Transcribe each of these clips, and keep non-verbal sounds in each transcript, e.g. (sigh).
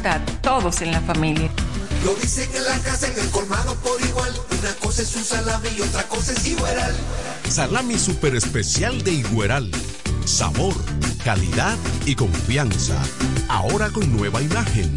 afecta a todos en la familia. Lo dicen en la casa, en el colmado por igual. Una cosa es un salami y otra cosa es Igueral. Salami super especial de Igueral. Sabor, calidad y confianza. Ahora con nueva imagen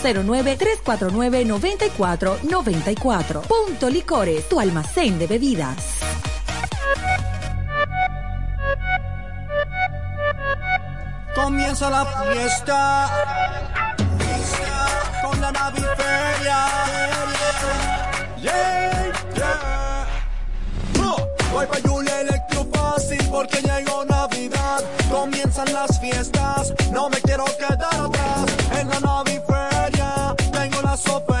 809-349-9494. Punto Licores, tu almacén de bebidas. Comienza la fiesta con la naviferia. Yeah, yeah. Oh, Bye Julia Electro Fácil porque llegó Navidad. Comienzan las fiestas, no me quiero quedar atrás. En la naviferia tengo las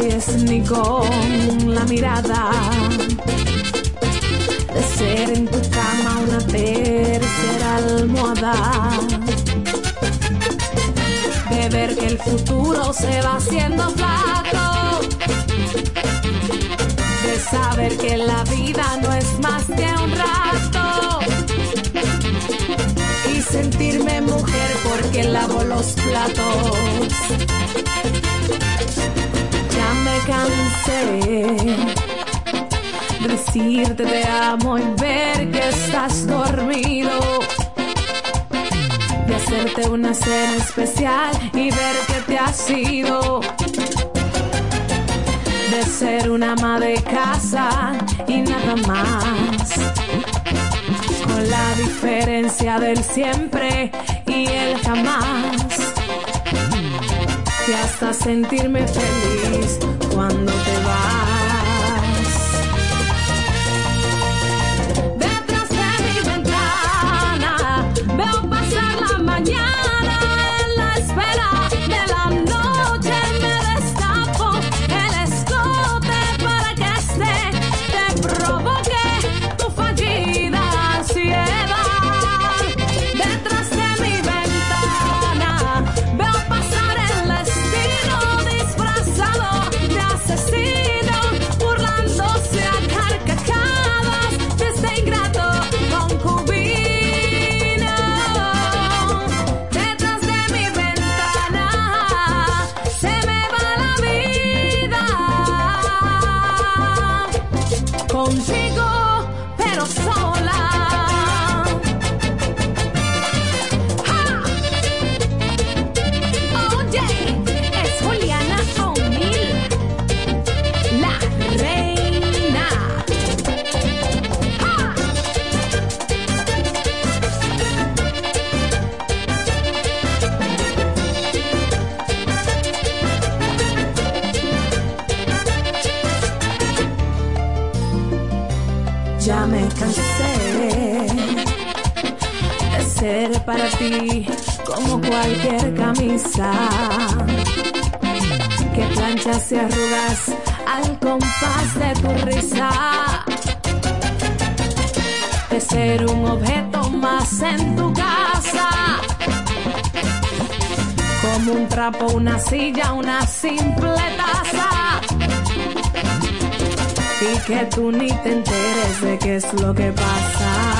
Acaricies ni con la mirada. De ser en tu cama una tercera almohada. De ver que el futuro se va haciendo flaco. De saber que la vida no es más que un rato. Y sentirme mujer porque lavo los platos cansé. Decirte te amo y ver que estás dormido. De hacerte una cena especial y ver que te has ido. De ser una ama de casa y nada más. Con la diferencia del siempre y el jamás y hasta sentirme feliz cuando te vas. Para ti como cualquier camisa que planchas y arrugas al compás de tu risa. De ser un objeto más en tu casa. Como un trapo, una silla, una simple taza. Y que tú ni te enteres de qué es lo que pasa.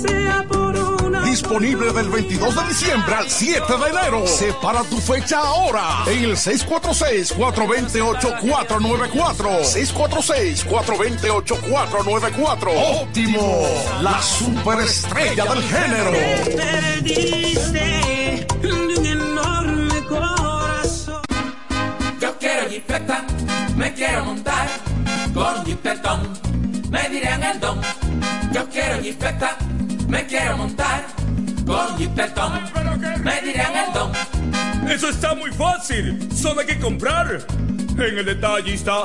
sea por una. Disponible del 22 de diciembre al 7 de enero. Separa tu fecha ahora en el 646-428-494. 646-428-494. Óptimo, la superestrella del género. Perdiste de un enorme corazón. Yo quiero jipeta, me quiero montar con jipetón, me dirán el don. Yo quiero jipeta, me quiero montar con jipetón, me dirán el don. Eso está muy fácil. Solo hay que comprar. En el detallista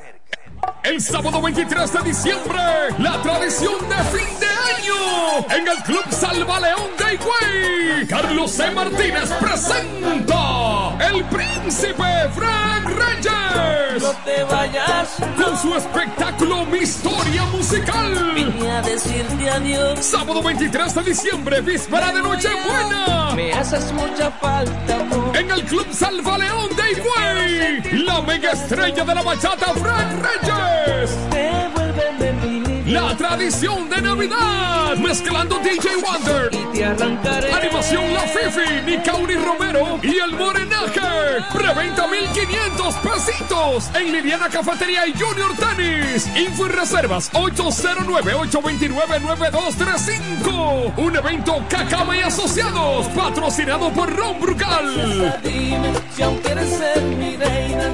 El sábado 23 de diciembre, la tradición de fin de año en el Club Salva León de Higüey. Carlos C. Martínez presenta El Príncipe Frank Reyes. No te vayas. Con su espectáculo Mi Historia Musical. Vine a decirte adiós. Sábado 23 de diciembre, víspera de Nochebuena. Me haces mucha falta. amor. En el Club Salva León de Higüey. La mega estrella de la bachata Frank Reyes. La tradición de Navidad. Mezclando DJ Wonder. Animación La Fifi, Nicauri Romero y el Morenaje. Preventa 1500 pesitos en Liliana Cafetería y Junior Tennis. Info y reservas 809-829-9235. Un evento Cacaba y Asociados, patrocinado por Ron Brucal. Dime si aún quieres ser mi reina.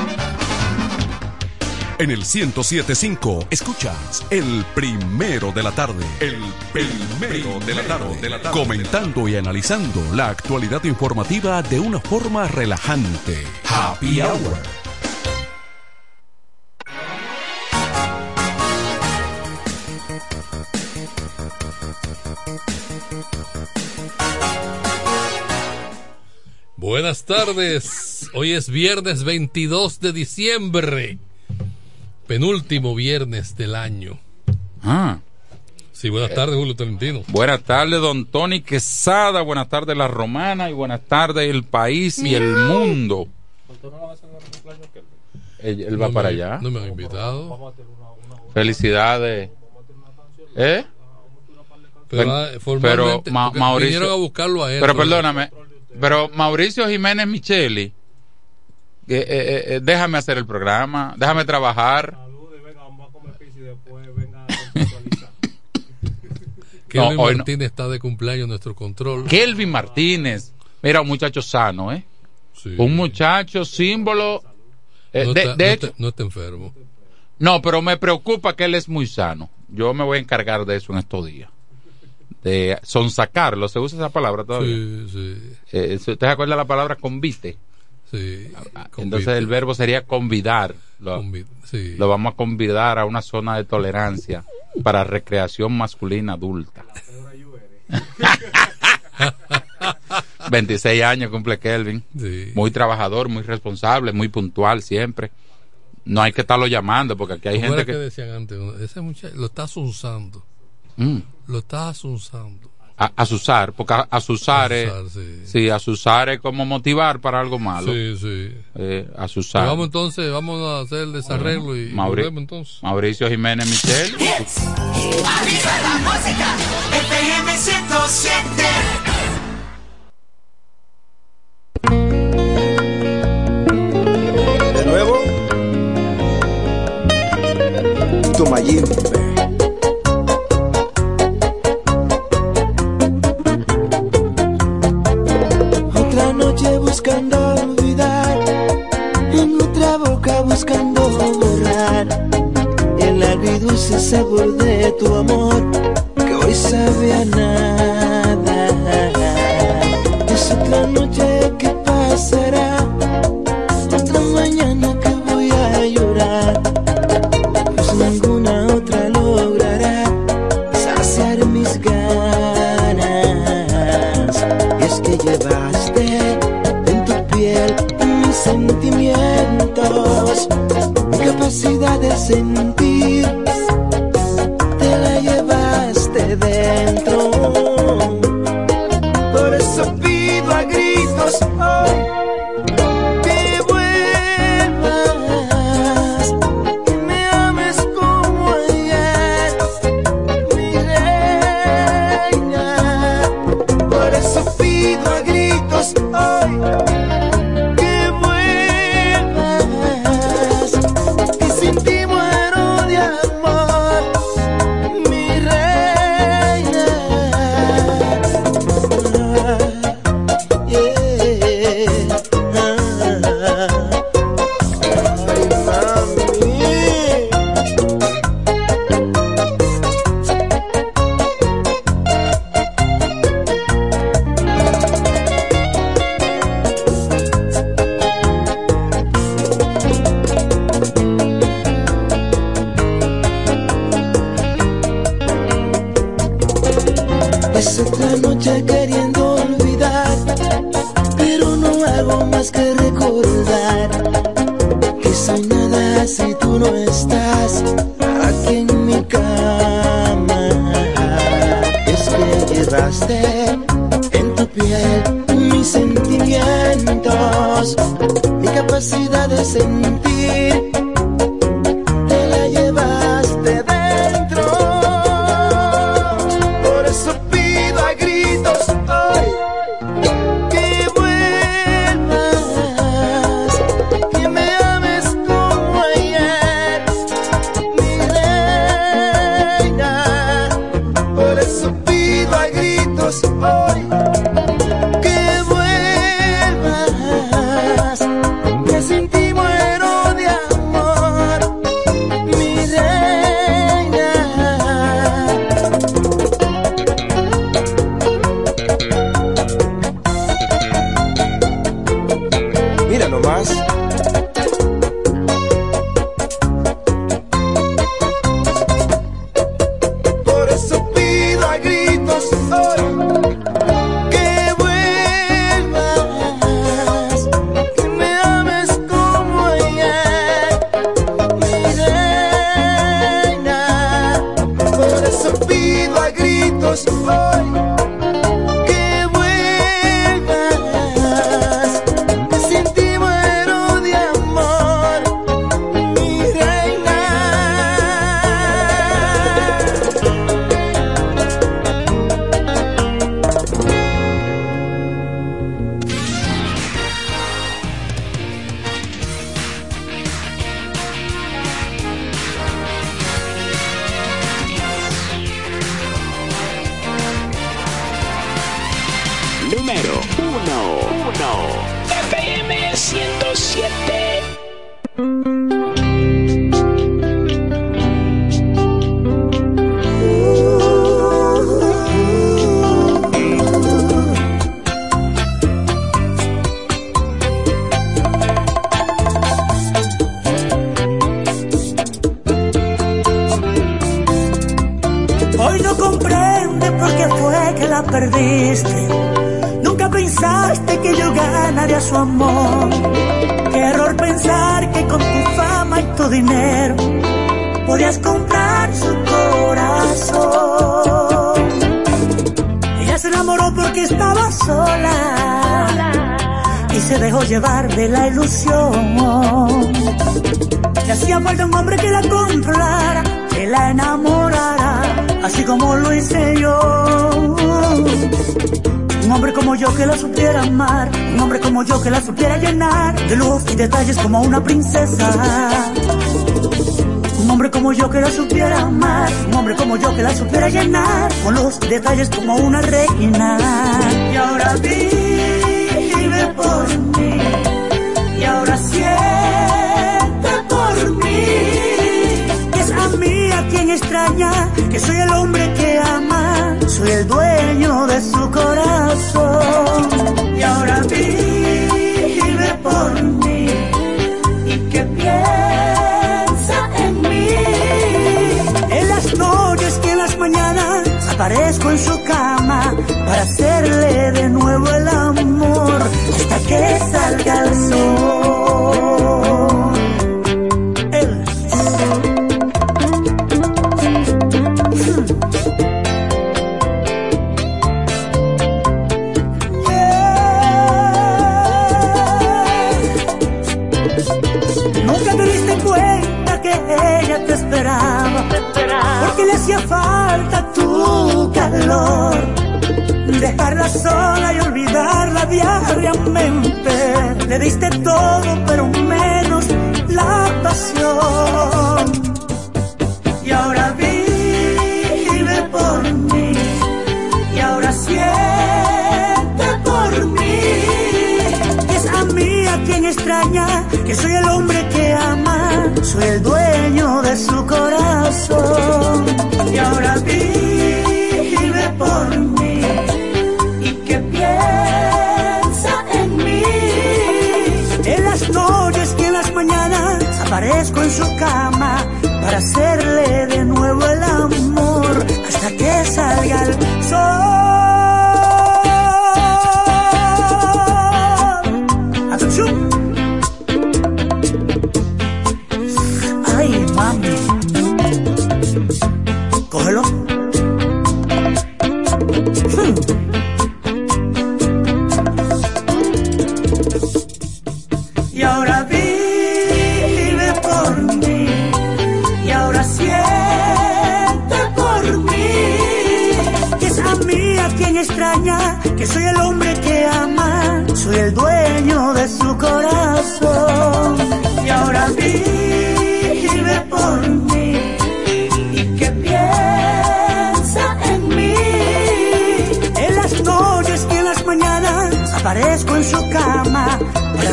En el 1075 escuchas el primero de la tarde. El primero de la tarde. De la tarde. Comentando y analizando la actualidad informativa de una forma relajante. Happy Hour. Buenas tardes. Hoy es viernes 22 de diciembre. Penúltimo viernes del año. Ah. Sí, buenas tardes, Julio Tolentino. Buenas tardes, don Tony Quesada. Buenas tardes, la romana. Y buenas tardes, el país y el mundo. Él, él va No para me- allá. No me han invitado. Felicidades. ¿Eh? Pero, ah, formalmente, Ma- Mauricio. vinieron a buscarlo a él, Pero pero- perdóname. Pero Mauricio Jiménez Micheli. Eh, eh, eh, déjame hacer el programa. Déjame trabajar. (laughs) Kelvin No, hoy no. Martínez está de cumpleaños en nuestro control. Kelvin Martínez. Mira, un muchacho sano, ¿eh? Un muchacho símbolo. eh, no, de, está, de no hecho, está- no está enfermo. no, pero me preocupa que él es muy sano. Yo me voy a encargar de eso en estos días. De sonsacarlo, ¿se usa esa palabra todavía? Sí, sí. Eh, ¿Usted se acuerda la palabra convite? Sí. Entonces el verbo sería convidar. Lo, sí. lo vamos a convidar a una zona de tolerancia para recreación masculina adulta. (laughs) 26 años cumple Kelvin. Sí. Muy trabajador, muy responsable, muy puntual siempre. No hay que estarlo llamando porque aquí hay ¿Cómo gente que que... decían antes? Ese muchacho lo está asunzando. Mm. Lo está asunzando. A, porque a, asusar, es, sí. sí. es como motivar para algo malo. Sí, sí. Eh, pues vamos entonces, vamos a hacer el desarreglo bueno, y, Mauri volvemos, entonces. Mauricio Jiménez Michel. Hits. Arriba la música. FM 107. De nuevo. Tomayín. sabor de tu amor que hoy sabe a nada. Es otra noche que pasará, otra mañana que voy a llorar. Pues ninguna otra logrará saciar mis ganas. Y es que llevaste en tu piel mis sentimientos, mi capacidad de en adentro.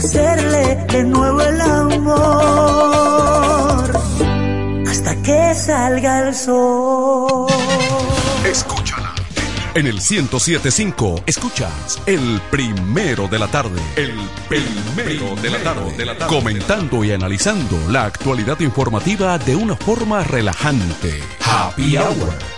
Hacerle de nuevo el amor hasta que salga el sol. Escúchala. En el 1075 escuchas el primero de la tarde. El primero de la tarde. Comentando y analizando la actualidad informativa de una forma relajante. Happy Hour.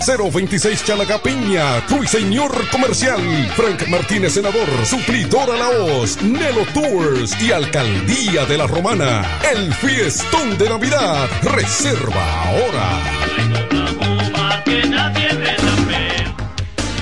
026 Chalacapiña, Ruiseñor Comercial, Frank Martínez Senador, Suplidora La Hoz, Nelo Tours y Alcaldía de la Romana. El fiestón de Navidad. Reserva ahora.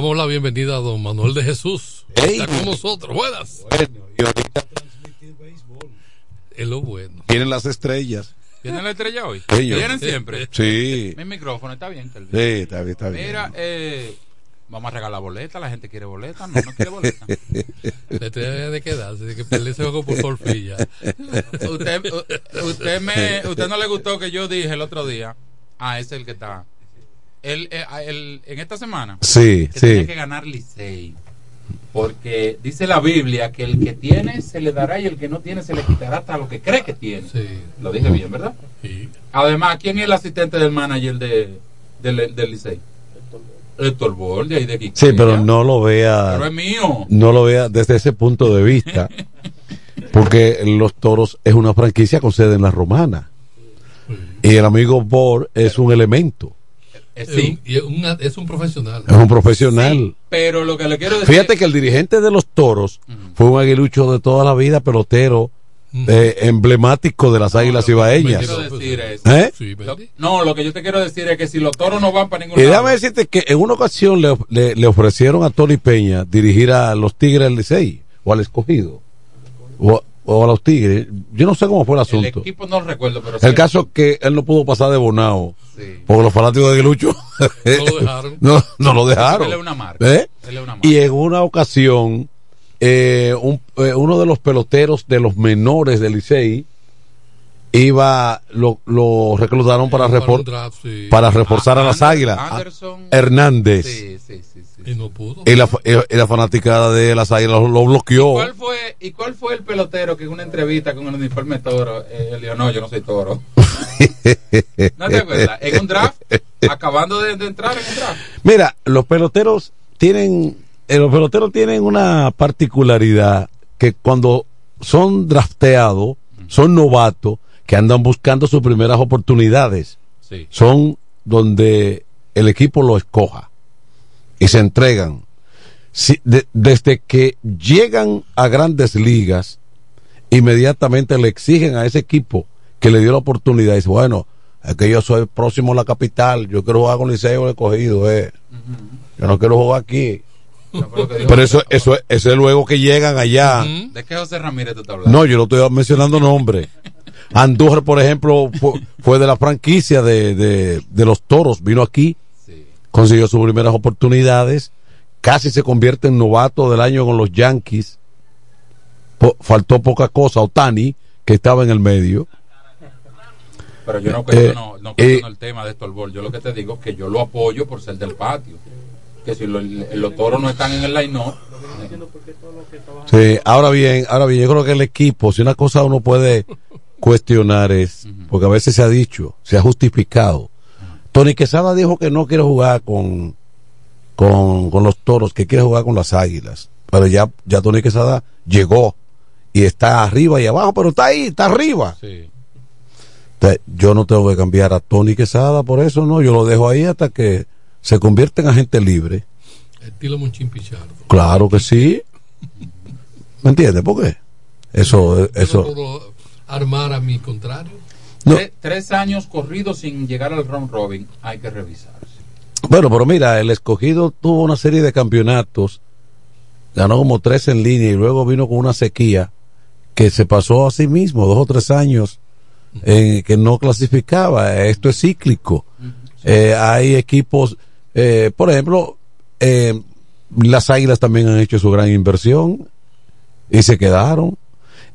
Damos la bienvenida a don Manuel de Jesús. Ey. Está con nosotros. Buenas. y ahorita Es lo bueno. vienen las estrellas. ¿Viene la estrella hoy? Señor. ¿Vienen siempre? Sí. Mi micrófono está bien. Sí, está bien, está bien. Mira, eh, vamos a regalar boleta. La gente quiere boleta. No, no quiere boleta. (laughs) Le tiene de quedarse, de que perder ese juego por porfilla. usted, usted, me, usted no le gustó que yo dije el otro día. Ah, ese es el que está. El, eh, el- en esta semana. Sí, que sí. Tiene que ganar Licey. Porque dice la Biblia que el que tiene se le dará y el que no tiene se le quitará hasta lo que cree que tiene. Lo dije bien, ¿verdad? Además, ¿quién es el asistente del manager de, del, del Licey? Héctor Bol, de ahí de aquí. Sí, pero no lo vea. Pero es mío. No lo vea desde ese punto de vista. (laughs) porque los toros es una franquicia con sede en la romana. Y el amigo Bor es un elemento. Eh, Es un- y es, una- es un profesional. Es un profesional. Pero lo que le quiero decir. Fíjate que el dirigente de los toros fue un aguilucho de toda la vida, pelotero, eh, emblemático de las águilas ibaeñas. ¿Eh? Lo- no, lo que yo te quiero decir es que si los toros no van para ningún Y lado. déjame decirte que en una ocasión le, le- le ofrecieron a Tony Peña dirigir a los Tigres del Licey o al escogido o, o a los Tigres. Yo no sé cómo fue el El asunto. equipo no lo recuerdo, pero El sí. caso es que él no pudo pasar de Bonao porque los fanáticos de Aguilucho No lo dejaron. (laughs) no, no lo dejaron. Él es una marca. ¿Eh? Él es una marca. Y en una ocasión, eh, un- eh, uno de los peloteros de los menores del Licey iba, lo, lo reclutaron para, para draft, sí. para reforzar a las águilas. Anderson. Hernández. Sí, sí, sí, sí. Y no pudo. Y la, y la fanaticada de las águilas lo, lo bloqueó. ¿Cuál fue, ¿Y cuál fue el pelotero que en una entrevista con el uniforme toro, eh, él dijo, no, yo no soy toro? (laughs) ¿No te acuerdas? En un draft, acabando de, de entrar en el draft. Mira, los peloteros tienen, eh, los peloteros tienen una particularidad que cuando son drafteados, son novatos que andan buscando sus primeras oportunidades. Sí. Son donde el equipo lo escoja y se entregan. Si- de- desde que llegan a grandes ligas, inmediatamente le exigen a ese equipo que le dio la oportunidad. Y dice, bueno, es que yo soy próximo a la capital, yo quiero jugar con Liceo escogido, eh. Yo no quiero jugar aquí. Pero eso, eso, es- eso es luego que llegan allá. ¿De qué José Ramírez tú estás hablando? No, yo no estoy mencionando nombres. Andújar, por ejemplo, fue, fue de la franquicia de, de, de los toros, vino aquí, consiguió sus primeras oportunidades, casi se convierte en novato del año con los Yankees. Po- faltó poca cosa, Otani, que estaba en el medio. Pero yo no cuestiono, Eh, no eh, cuestiono el tema de Storbol. Yo lo que te digo es que yo lo apoyo por ser del patio. Que si lo- los toros no están en el line-up, Sí, ahora bien, ahora bien, yo creo que el equipo, si una cosa uno puede cuestionar es, porque a veces se ha dicho, se ha justificado. Tony Quesada dijo que no quiere jugar con, con, con los toros, que quiere jugar con las águilas. Pero ya, ya Tony Quesada llegó y está arriba y abajo, pero está ahí, está arriba. Entonces, yo no tengo que cambiar a Tony Quesada por eso, no, yo lo dejo ahí hasta que se convierta en agente libre. Estilo Monchín Pichardo. Claro que sí. ¿Me entiendes? ¿Por qué? Eso, no eso. puedo armar a mi contrario. No. Tres años corridos sin llegar al round robin, hay que revisar. Bueno, pero mira, el escogido tuvo una serie de campeonatos, ganó como tres en línea y luego vino con una sequía que se pasó a sí mismo, dos o tres años, en que no clasificaba. Esto es cíclico. Eh, hay equipos, eh, por ejemplo, eh, las Águilas también han hecho su gran inversión y se quedaron.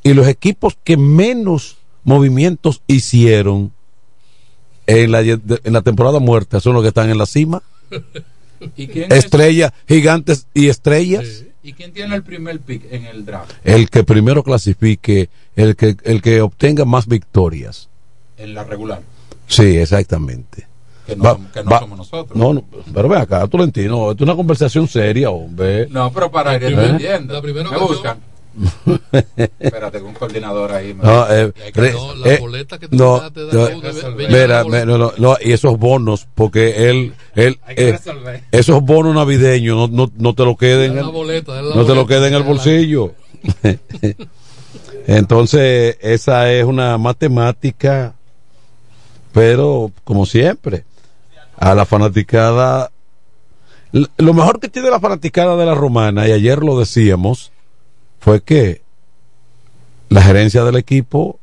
Y los equipos que menos movimientos hicieron en la, en la temporada muerta son los que están en la cima. (laughs) ¿Y quién, es- Estrellas, gigantes y estrellas. ¿Y quién tiene el primer pick en el draft? El que primero clasifique, el que, el que obtenga más victorias. En la regular. Sí, exactamente. Que no, Va- som- que no va- somos nosotros. No, no, pero ve acá, Tolentino, esto es una conversación seria, hombre. No, pero para ir ¿Eh? entendiendo. la primera Me ocasión- buscan. (laughs) Espérate, un coordinador ahí. me- No, eh, hay que- re- no, la eh, boleta que tú no, te da no, mira, me- no, no, no, y esos bonos, porque él, él, Hay que eh, resolver. esos bonos navideños no, no, no te lo queden, boleta, no te lo queden en el bolsillo. (laughs) Entonces, esa es una matemática, pero como siempre, a la fanaticada Lo mejor que tiene la fanaticada de la romana, y ayer lo decíamos, fue que la gerencia del equipo,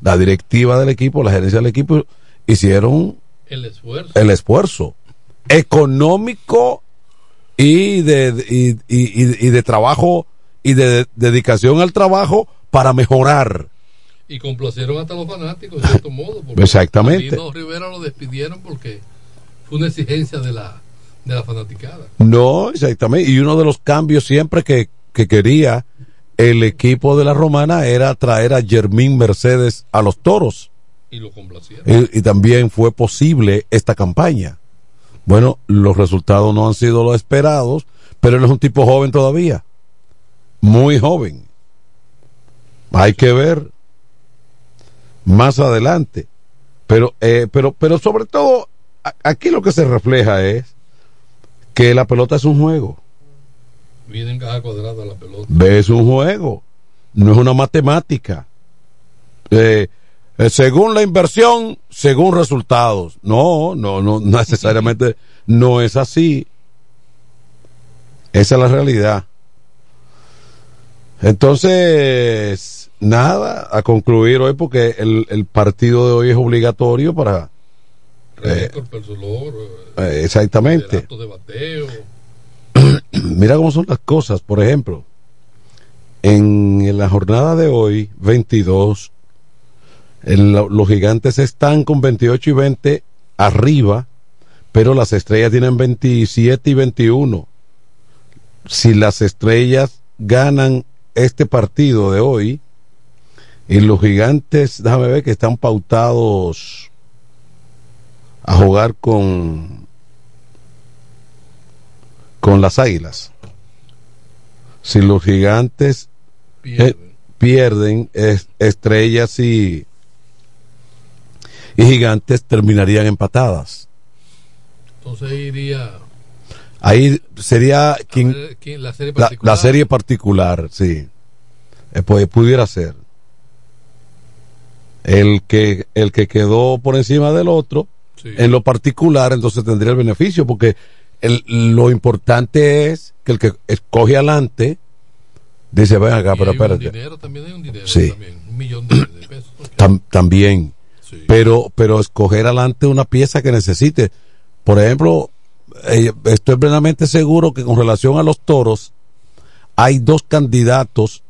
la directiva del equipo, la gerencia del equipo, hicieron El esfuerzo. el esfuerzo económico y de, y, y- y- y de trabajo y de, dedicación al trabajo para mejorar. Y complacieron hasta los fanáticos, de cierto modo. porque Exactamente. a Rivera lo despidieron porque fue una exigencia de la, de la fanaticada. No, exactamente. Y uno de los cambios siempre que, que quería el equipo de la romana era traer a Germín Mercedes a los toros. Y lo complacieron. Y, y también fue posible esta campaña. Bueno, los resultados no han sido los esperados, pero él es un tipo joven todavía. Muy joven. Hay que ver más adelante. Pero, eh, pero, pero sobre todo, aquí lo que se refleja es que la pelota es un juego. Viene en caja cuadrada la pelota. Es un juego, no es una matemática. Eh, eh, según la inversión, según resultados. No, no, no (laughs) necesariamente no es así. Esa es la realidad. Entonces, nada, a concluir hoy porque el, el partido de hoy es obligatorio para... eh, Récord, Persolor, eh, exactamente. actos de bateo. (clears throat) Mira cómo son las cosas. Por ejemplo, en la jornada de hoy, 22, el- los gigantes están con 28 y 20 arriba, pero las estrellas tienen 27 y 21. Si las estrellas ganan este partido de hoy, y los gigantes, déjame ver que están pautados a jugar con con las águilas. Si los gigantes eh, pierden, es- estrellas y, y gigantes terminarían empatadas. Entonces iría Ahí sería quien, ver quién- la serie la, particular. la serie particular, sí. Eh, pues, pudiera ser. El que, el que quedó por encima del otro, en lo particular, entonces tendría el beneficio, porque el- lo importante es que el que escoge adelante dice, ven acá, pero hay un espérate. dinero, también hay un dinero Sí. también, un millón de, de pesos. Tam- también. Pero, pero escoger adelante una pieza que necesite. Por ejemplo, eh, estoy plenamente seguro que con relación a los toros, hay dos candidatos.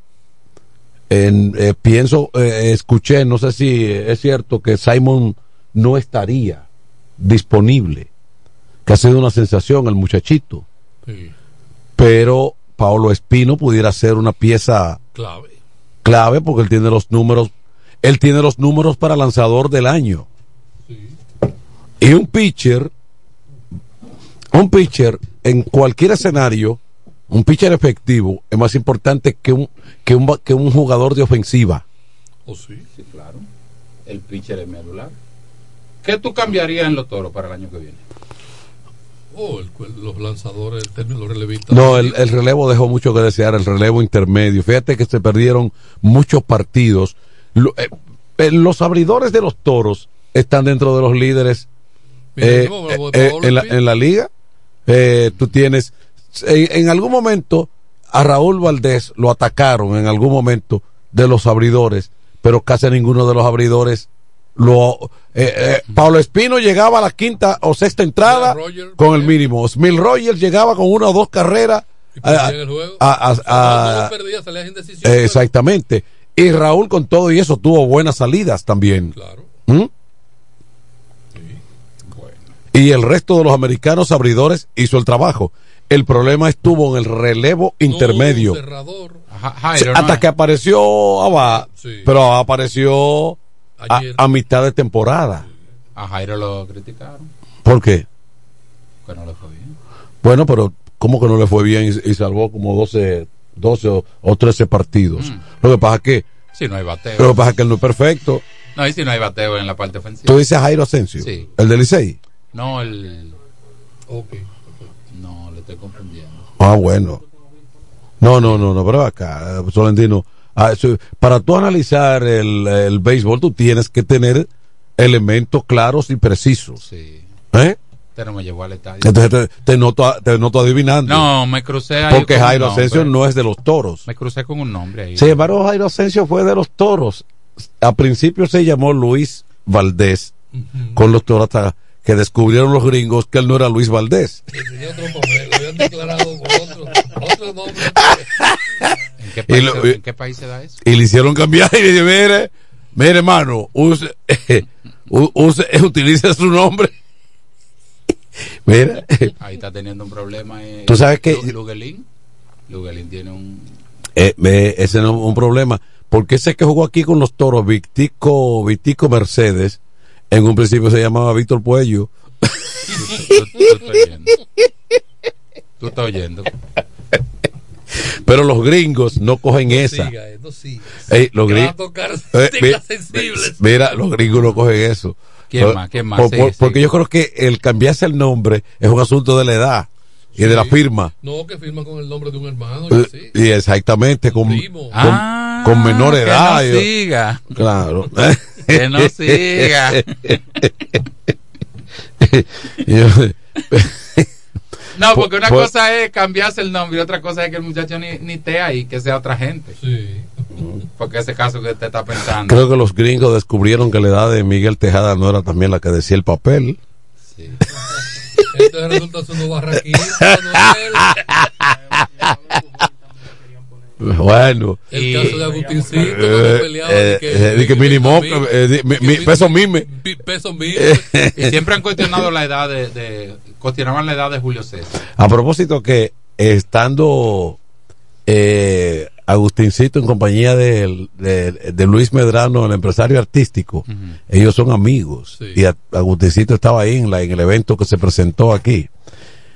En, eh, pienso, eh, escuché, no sé si es cierto que Simon no estaría disponible, que ha sido una sensación el muchachito. Pero Paolo Espino pudiera ser una pieza Clave. clave porque él tiene los números, él tiene los números para lanzador del año. Y un pitcher, un pitcher en cualquier escenario, un pitcher efectivo es más importante que un que un que un jugador de ofensiva. ¿O sí? Sí, claro. El pitcher es medular. ¿Qué tú cambiarías en los toros para el año que viene? Oh, el- los lanzadores, el término los relevistas. No, el, el relevo dejó mucho que desear, el relevo intermedio. Fíjate que se perdieron muchos partidos. Eh, eh, los abridores de los toros están dentro de los líderes eh, en, la, en la liga. Eh, tú tienes, en, en algún momento, a Raúl Valdés lo atacaron en algún momento de los abridores, pero casi ninguno de los abridores lo. Eh, eh, Pablo Espino llegaba a la quinta o sexta entrada con el mínimo. Smil Rogers llegaba con una o dos carreras. eh, exactamente. Y Raúl con todo y eso tuvo buenas salidas también. ¿Mm? Y el resto de los americanos abridores hizo el trabajo. El problema estuvo en el relevo intermedio. Sí, hasta ¿no? que apareció Abba, pero apareció a, Ayer. a mitad de temporada. A Jairo lo criticaron. ¿Por qué? Que no le fue bien. Bueno, pero ¿cómo que no le fue bien y, y salvó como 12, 12 o, o 13 partidos? Lo que pasa es que Si no hay bateo. lo que pasa es que él no es perfecto. No, y si no hay bateo en la parte ofensiva. Tú dices Jairo Asensio, Sí. el del Licey. No, el. No, le estoy confundiendo. Ah, bueno. No, no, no, no, pero acá, eh, Solentino, para tú analizar el, el béisbol, tú tienes que tener elementos claros y precisos. ¿Eh? Usted no me llevó al estadio. Entonces te, te noto, te noto adivinando. No, me crucé ahí Porque Jairo nombre. Asensio no es de los toros. Me crucé con un nombre ahí. Sin embargo, Jairo Asensio fue de los toros. A principio se llamó Luis Valdés con los toros hasta que descubrieron los gringos que él no era Luis Valdés. Tenía otro papel, lo habían declarado con otro, otro nombre. (laughs) ¿En qué Y país, lo- se- en qué país se da eso? Y le hicieron cambiar y le dije, mire, mire hermano, use, (laughs) use, (laughs) utilice su nombre. (laughs) Mira, Ahí está teniendo un problema. eh, Tú sabes que- Lu- Luguelín. Luguelín tiene un. eh, eh, ese no es un problema. Porque ese que jugó aquí con los toros, Victico, Victico Mercedes, en un principio se llamaba Víctor Puello. Tú estás oyendo. Pero los gringos no cogen esa. siga, eh, no siga. Ey, los Que gringos. tocar Eh, teclas mi- sensibles. Mira, los gringos no cogen eso. ¿Quién más? ¿Quién más? por- Sí, por- sí. Porque yo creo que el cambiarse el nombre es un asunto de la edad y de la firma. No, que firma con el nombre de un hermano. Eh, y así. Y exactamente, con, con, Ah, con menor que edad. no yo- siga. Claro. (laughs) (laughs) Que no siga. (laughs) Yo- No, porque una Pues- cosa es cambiarse el nombre y otra cosa es que el muchacho ni, ni esté ahí, que sea otra gente. Porque ese caso que usted está pensando. Creo que los gringos descubrieron que la edad de Miguel Tejada no era también la que decía el papel. Entonces resulta ser unos (laughs) barraquitos, no es él. Bueno. El caso de Agustincito, Eh, peleaba, eh, de que- eh, que moca, eh, mi- peso mime. Peso mime. Y siempre han cuestionado la edad de, de- cuestionaban la edad de Julio César. A propósito que estando eh, Agustincito en compañía de, de- de Luis Medrano, el empresario artístico, ellos son amigos. Y a- Agustincito estaba ahí en, la, en el evento que se presentó aquí.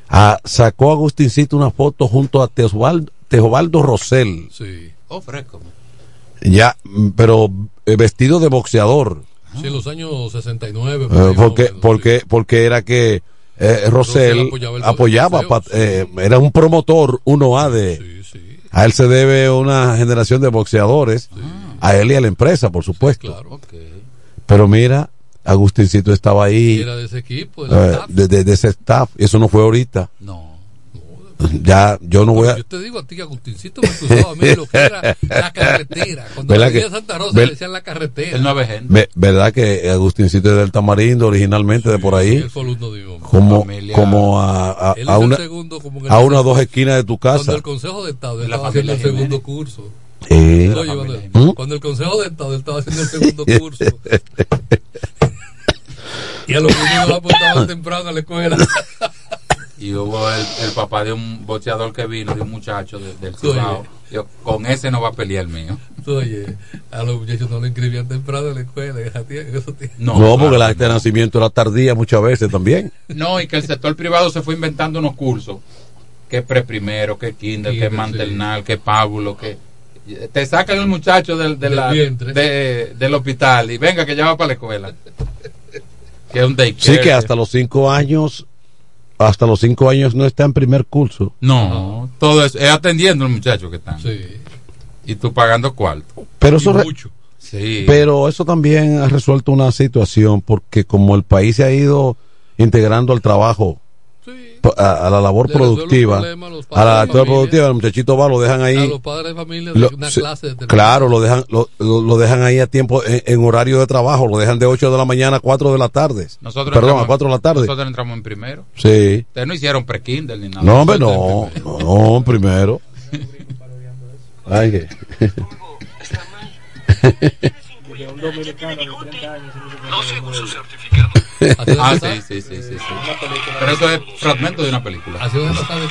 Ah, sacó Agustincito una foto junto a Teobaldo, Teobaldo Rosell, Sí. Oh, fresco. ya, pero eh, vestido de boxeador. Sí, en los años 69. por Eh, porque, menos. porque, porque era que eh, Rosell apoyaba el apoyaba, boxeo, pa- eh, era un promotor 1A de... A él se debe una generación de boxeadores, a él y a la empresa, por supuesto. Pero mira, Agustincito estaba ahí, Era de ese equipo, de, de- de ese staff, y eso no fue ahorita. No. Ya, yo no voy a... Yo te digo a ti que Agustincito me cruzaba a mí lo que era la carretera. Cuando ¿Verdad venía que- a Santa Rosa ver- le decían la carretera. Ve- ¿Verdad que Agustincito es del Tamarindo originalmente de por ahí? él fue alumno. Como, Familia- como a, a, a el una, segundo como en el a una o dos esquinas de tu casa. Cuando el Consejo de Estado la estaba haciendo el segundo curso. Sí. Oye, cuando, cuando el Consejo de Estado estaba haciendo el segundo curso. (laughs) y a los niños lo apuntaban temprano a la escuela. (laughs) Hubo el, el papá de un boxeador que vino, de un muchacho de- del. Cibao. Con ese no va a pelear el mío. Oye, a los muchachos no lo inscribían temprano en la escuela. en esos. No, porque la acta de nacimiento era tardía muchas veces también. No, y que el sector privado se fue inventando unos cursos. Que preprimero, que kinder, que Kinder, maternal, que pábulo, que... Te sacan el muchacho del, de Del la- de- del hospital y venga que ya va para la escuela. Que es un daycare. Sí que hasta los cinco años, hasta los cinco años no está en primer curso. No, todo es, es atendiendo al muchacho que están. Y tú pagando cuarto. Pero eso, re- Sí. pero eso también ha resuelto una situación porque como el país se ha ido integrando al trabajo, a, a la labor productiva, a la de labor productiva, el muchachito va, lo dejan ahí. A los padres de familia de Lo- una sí, clase determinada. claro, lo dejan, lo, lo- lo dejan ahí a tiempo, en, en horario de trabajo, lo dejan de 8 de la mañana a 4 de la tarde. Nosotros Perdón, entramos- a 4 de la tarde. Nosotros entramos en primero. Sí. Ustedes no hicieron pre-kinder ni nada. No, hombre, no, no, no, primero. Ay, que- (laughs) De un dominicano de 30 años. No se su certificado. Ah, sí, sí, sí, sí, sí. Pero eso es fragmento de una película. ¿Así está de.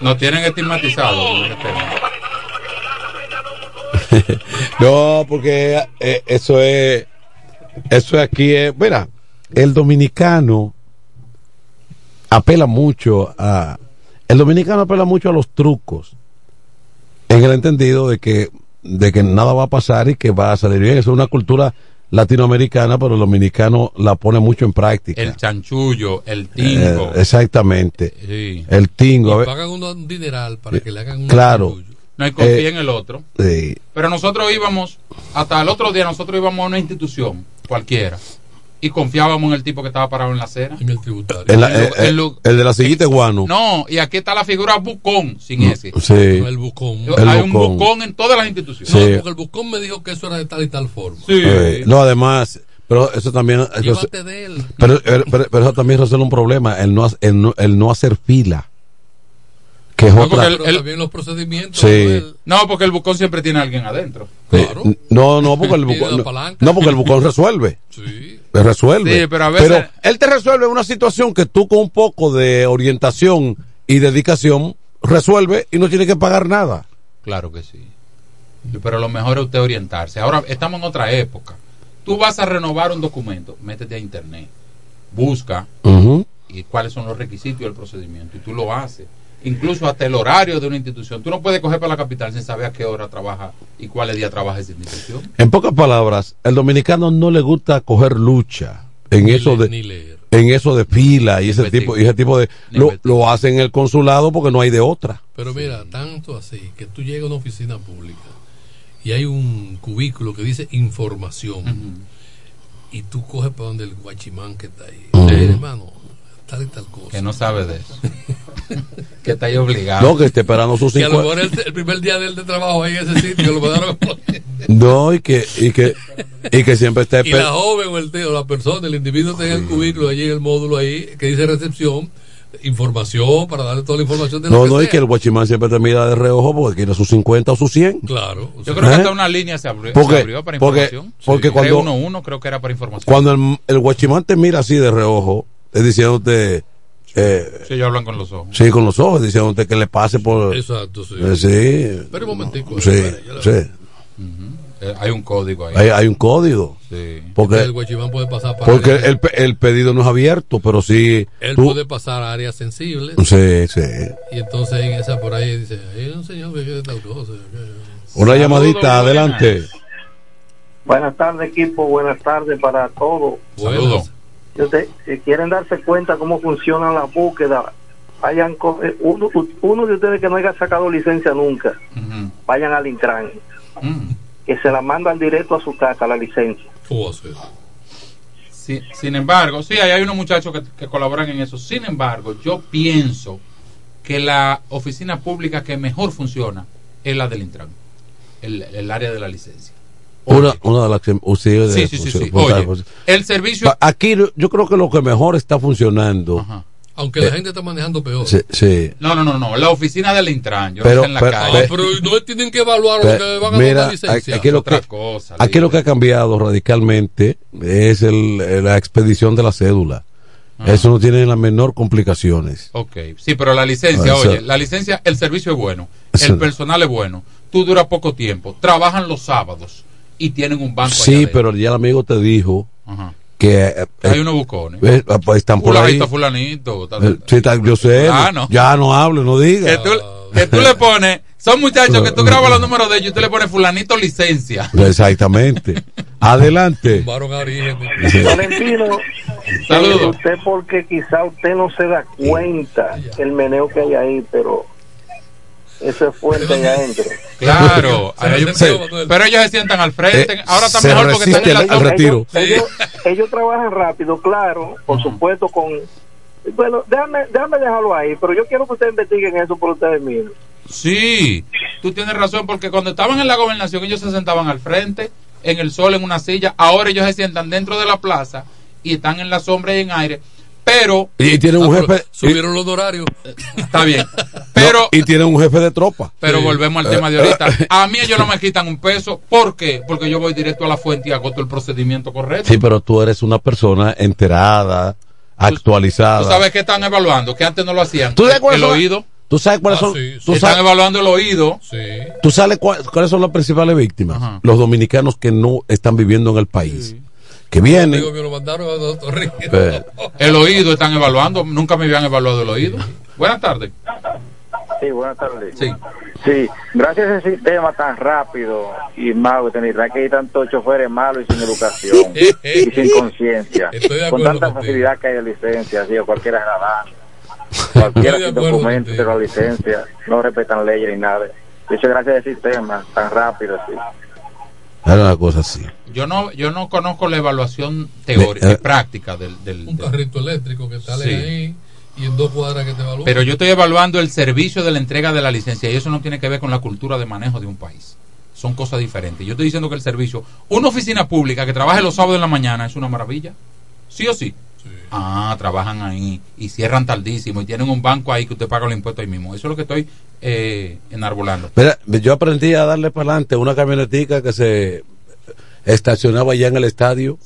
Nos tienen estigmatizados. (laughs) con ese tema. no, porque eh, eso es, eso es aquí es, mira, el dominicano apela mucho a, el dominicano apela mucho a los trucos, en el entendido de que, de que nada va a pasar y que va a salir bien. Es una cultura latinoamericana, pero el dominicano la pone mucho en práctica. El chanchullo, el tingo. Eh, exactamente. Sí. El tingo. Y pagan un dineral para que le hagan un claro. No hay confía Eh, en el otro. sí. Pero nosotros íbamos, hasta el otro día, nosotros íbamos a una institución cualquiera. Y confiábamos en el tipo que estaba parado en la acera. En el tributario. En la- El- eh, eh, el- el de la sillita de guano. No, y aquí está la figura bucón sin ese. Sí. El bucón. El Hay un bucón. en todas las instituciones. Sí. No, porque el bucón me dijo que eso era de tal y tal forma. Eh, no, además, pero eso también. eso- Llévate de él. pero, pero, pero- pero eso también resuelve un problema, el no, el no, el no hacer fila. Que es No, otra. porque también los procedimientos. Sí. No, porque el bucón siempre tiene a alguien adentro. Eh, No, no, porque el bucón. no, porque el bucón resuelve. Sí. Resuelve. Sí, pero a veces- él te resuelve una situación que tú con un poco de orientación y dedicación resuelve y no tiene que pagar nada. Claro que sí. Pero lo mejor es usted orientarse. Ahora estamos en otra época. Tú vas a renovar un documento, métete a internet, busca y cuáles son los requisitos y el procedimiento y tú lo haces. Incluso hasta el horario de una institución. Tú no puedes coger para la capital sin saber a qué hora trabaja y cuáles días trabaja esa institución. En pocas palabras, el dominicano no le gusta coger lucha en eso de en eso de fila y ese tipo y ese tipo de lo, lo hacen en el consulado porque no hay de otra. Pero mira, tanto así que tú llegas a una oficina pública y hay un cubículo que dice información y tú coges para donde el guachimán que está ahí. Eh, hermano, tal y tal cosa. Que no sabe de eso. (laughs) que está ahí obligado. No, que esté esperando sus Que a lo cinco. mejor el, el primer día de él de trabajo ahí en ese sitio lo mandaron No, y que y que y que siempre esté y la joven o el tío, la persona, el individuo está en el cubículo allí en el módulo ahí que dice recepción, información para darle toda la información de lo No, que no, y que el guachimán siempre te mira de reojo porque quiere sus 50 o sus 100. Claro. Yo creo que ¿Eh? hasta una línea se abrió, Porque- se abrió para porque- información. porque Sí. cuando- 311 creo que era para información. Cuando el, el guachimán te mira así de reojo, diciéndote eh, Sí, ellos hablan con los ojos. sí con los ojos, diciéndote que le pase por Exacto, sí. Eh, sí. Espera un momentico. Sí, espera, sí. Eh, hay un código ahí. Hay, hay un código. Sí. Porque, el puede pasar para porque el, pe- el pedido no es abierto, pero sí. él tú- puede pasar a áreas sensibles Sí, sí. y entonces en esa por ahí dice hay un señor que quiere tal cosa Una llamadita, adelante. Buenas tardes, equipo. Buenas tardes para todos. Saludos. Si, usted- si quieren darse cuenta cómo funcionan las búsquedas, vayan con, eh, uno, uno de ustedes que no haya sacado licencia nunca, vayan al Intran, que se la mandan directo a su casa la licencia. Sí, sin embargo, sí, hay unos muchachos que, que colaboran en eso. Sin embargo, yo pienso que la oficina pública que mejor funciona es la del Intran, el, el área de la licencia. Una, una de las que. uh, sí, de- Sí, sí, Oye, el servicio. Aquí yo creo que lo que mejor está funcionando. aunque la Eh, gente está manejando peor Sí, sí. No, no, no, no, la oficina del Intran, yo Pero- no sé en la pero- Ah, calle. pero no tienen que evaluar lo que van a Mira, dar la licencia aquí, lo Otra que, cosa, aquí lo que ha cambiado radicalmente es el, eh, la expedición de la cédula. Eso no tiene la menor complicaciones. Ok, sí, pero la licencia, Ah, oye, la licencia, el servicio es bueno, el personal es bueno, tú duras poco tiempo, trabajan los sábados y tienen un banco allá Sí, adentro. pero ya el amigo te dijo Ajá. que eh, Hay eh, unos bucones. eh, pues están por ahí. Fulanito, fulanito. tal, Eh, tal. sí, está- yo sé, Fulano. ya no hable, no diga. Que tú, que tú le pones, son muchachos que tú grabas los números de ellos y tú le pones fulanito licencia. Exactamente. (laughs) Adelante. Valentino, Saludos. eh, usted porque quizá usted no se da cuenta el meneo que hay ahí, pero eso es fuerte allá adentro. Claro, ahí hay un- pero ellos se sientan al frente. Eh, Ahora está mejor porque están en la al retiro. Ellos, ellos trabajan rápido, claro, por supuesto, con... Bueno, déjame, déjame dejarlo ahí, pero yo quiero que ustedes investiguen eso por ustedes mismos. Sí, tú tienes razón, porque cuando estaban en la gobernación ellos se sentaban al frente, en el sol, en una silla. Ahora ellos se sientan dentro de la plaza y están en la sombra y en aire. Pero. Y tienen un Ah, jefe. subieron los horarios (laughs) Está bien. Pero, y tienen un jefe de tropa. Pero Sí. volvemos al tema de ahorita. (laughs) A mí ellos no me quitan un peso. ¿Por qué? Porque yo voy directo a la fuente y agoto el procedimiento correcto. Sí, pero tú eres una persona enterada, actualizada. ¿Tú sabes qué están evaluando? Que antes no lo hacían. ¿Tú sabes el cuáles son- oído. ¿Tú sabes cuáles Ah, son? sí, tú sí. sabes- Están evaluando el oído. ¿Tú sabes cuál- cuáles son las principales víctimas? Los dominicanos que no están viviendo en el país. Que vienen. Digo, me lo mandaron a Doctor Río. Eh, El oído están evaluando. Nunca me habían evaluado el oído. Buenas tardes. Sí, buenas tardes. Sí. Sí, gracias a ese sistema tan rápido y malo que tenéis, que hay tantos choferes malos y sin educación (laughs) y sin conciencia, Estoy de con tanta contigo. facilidad que hay de licencia, así, o cualquiera la dan, cualquiera sin de la licencia, no respetan leyes ni nada. De hecho, gracias a ese sistema tan rápido, sí. Era una cosa así. Yo no, yo no conozco la evaluación teórica, Eh, práctica del, del- Un del- carrito eléctrico que sale Sí. ahí y en dos cuadras que te evalúan. Pero yo estoy evaluando el servicio de la entrega de la licencia y eso no tiene que ver con la cultura de manejo de un país. Son cosas diferentes. Yo estoy diciendo que el servicio, una oficina pública que trabaje los sábados en la mañana es una maravilla. ¿Sí o sí? Ah, trabajan ahí y cierran tardísimo y tienen un banco ahí que usted paga los impuestos ahí mismo. Eso es lo que estoy eh, enarbolando. Mira, yo aprendí a darle para adelante una camionetica que se estacionaba allá en el estadio.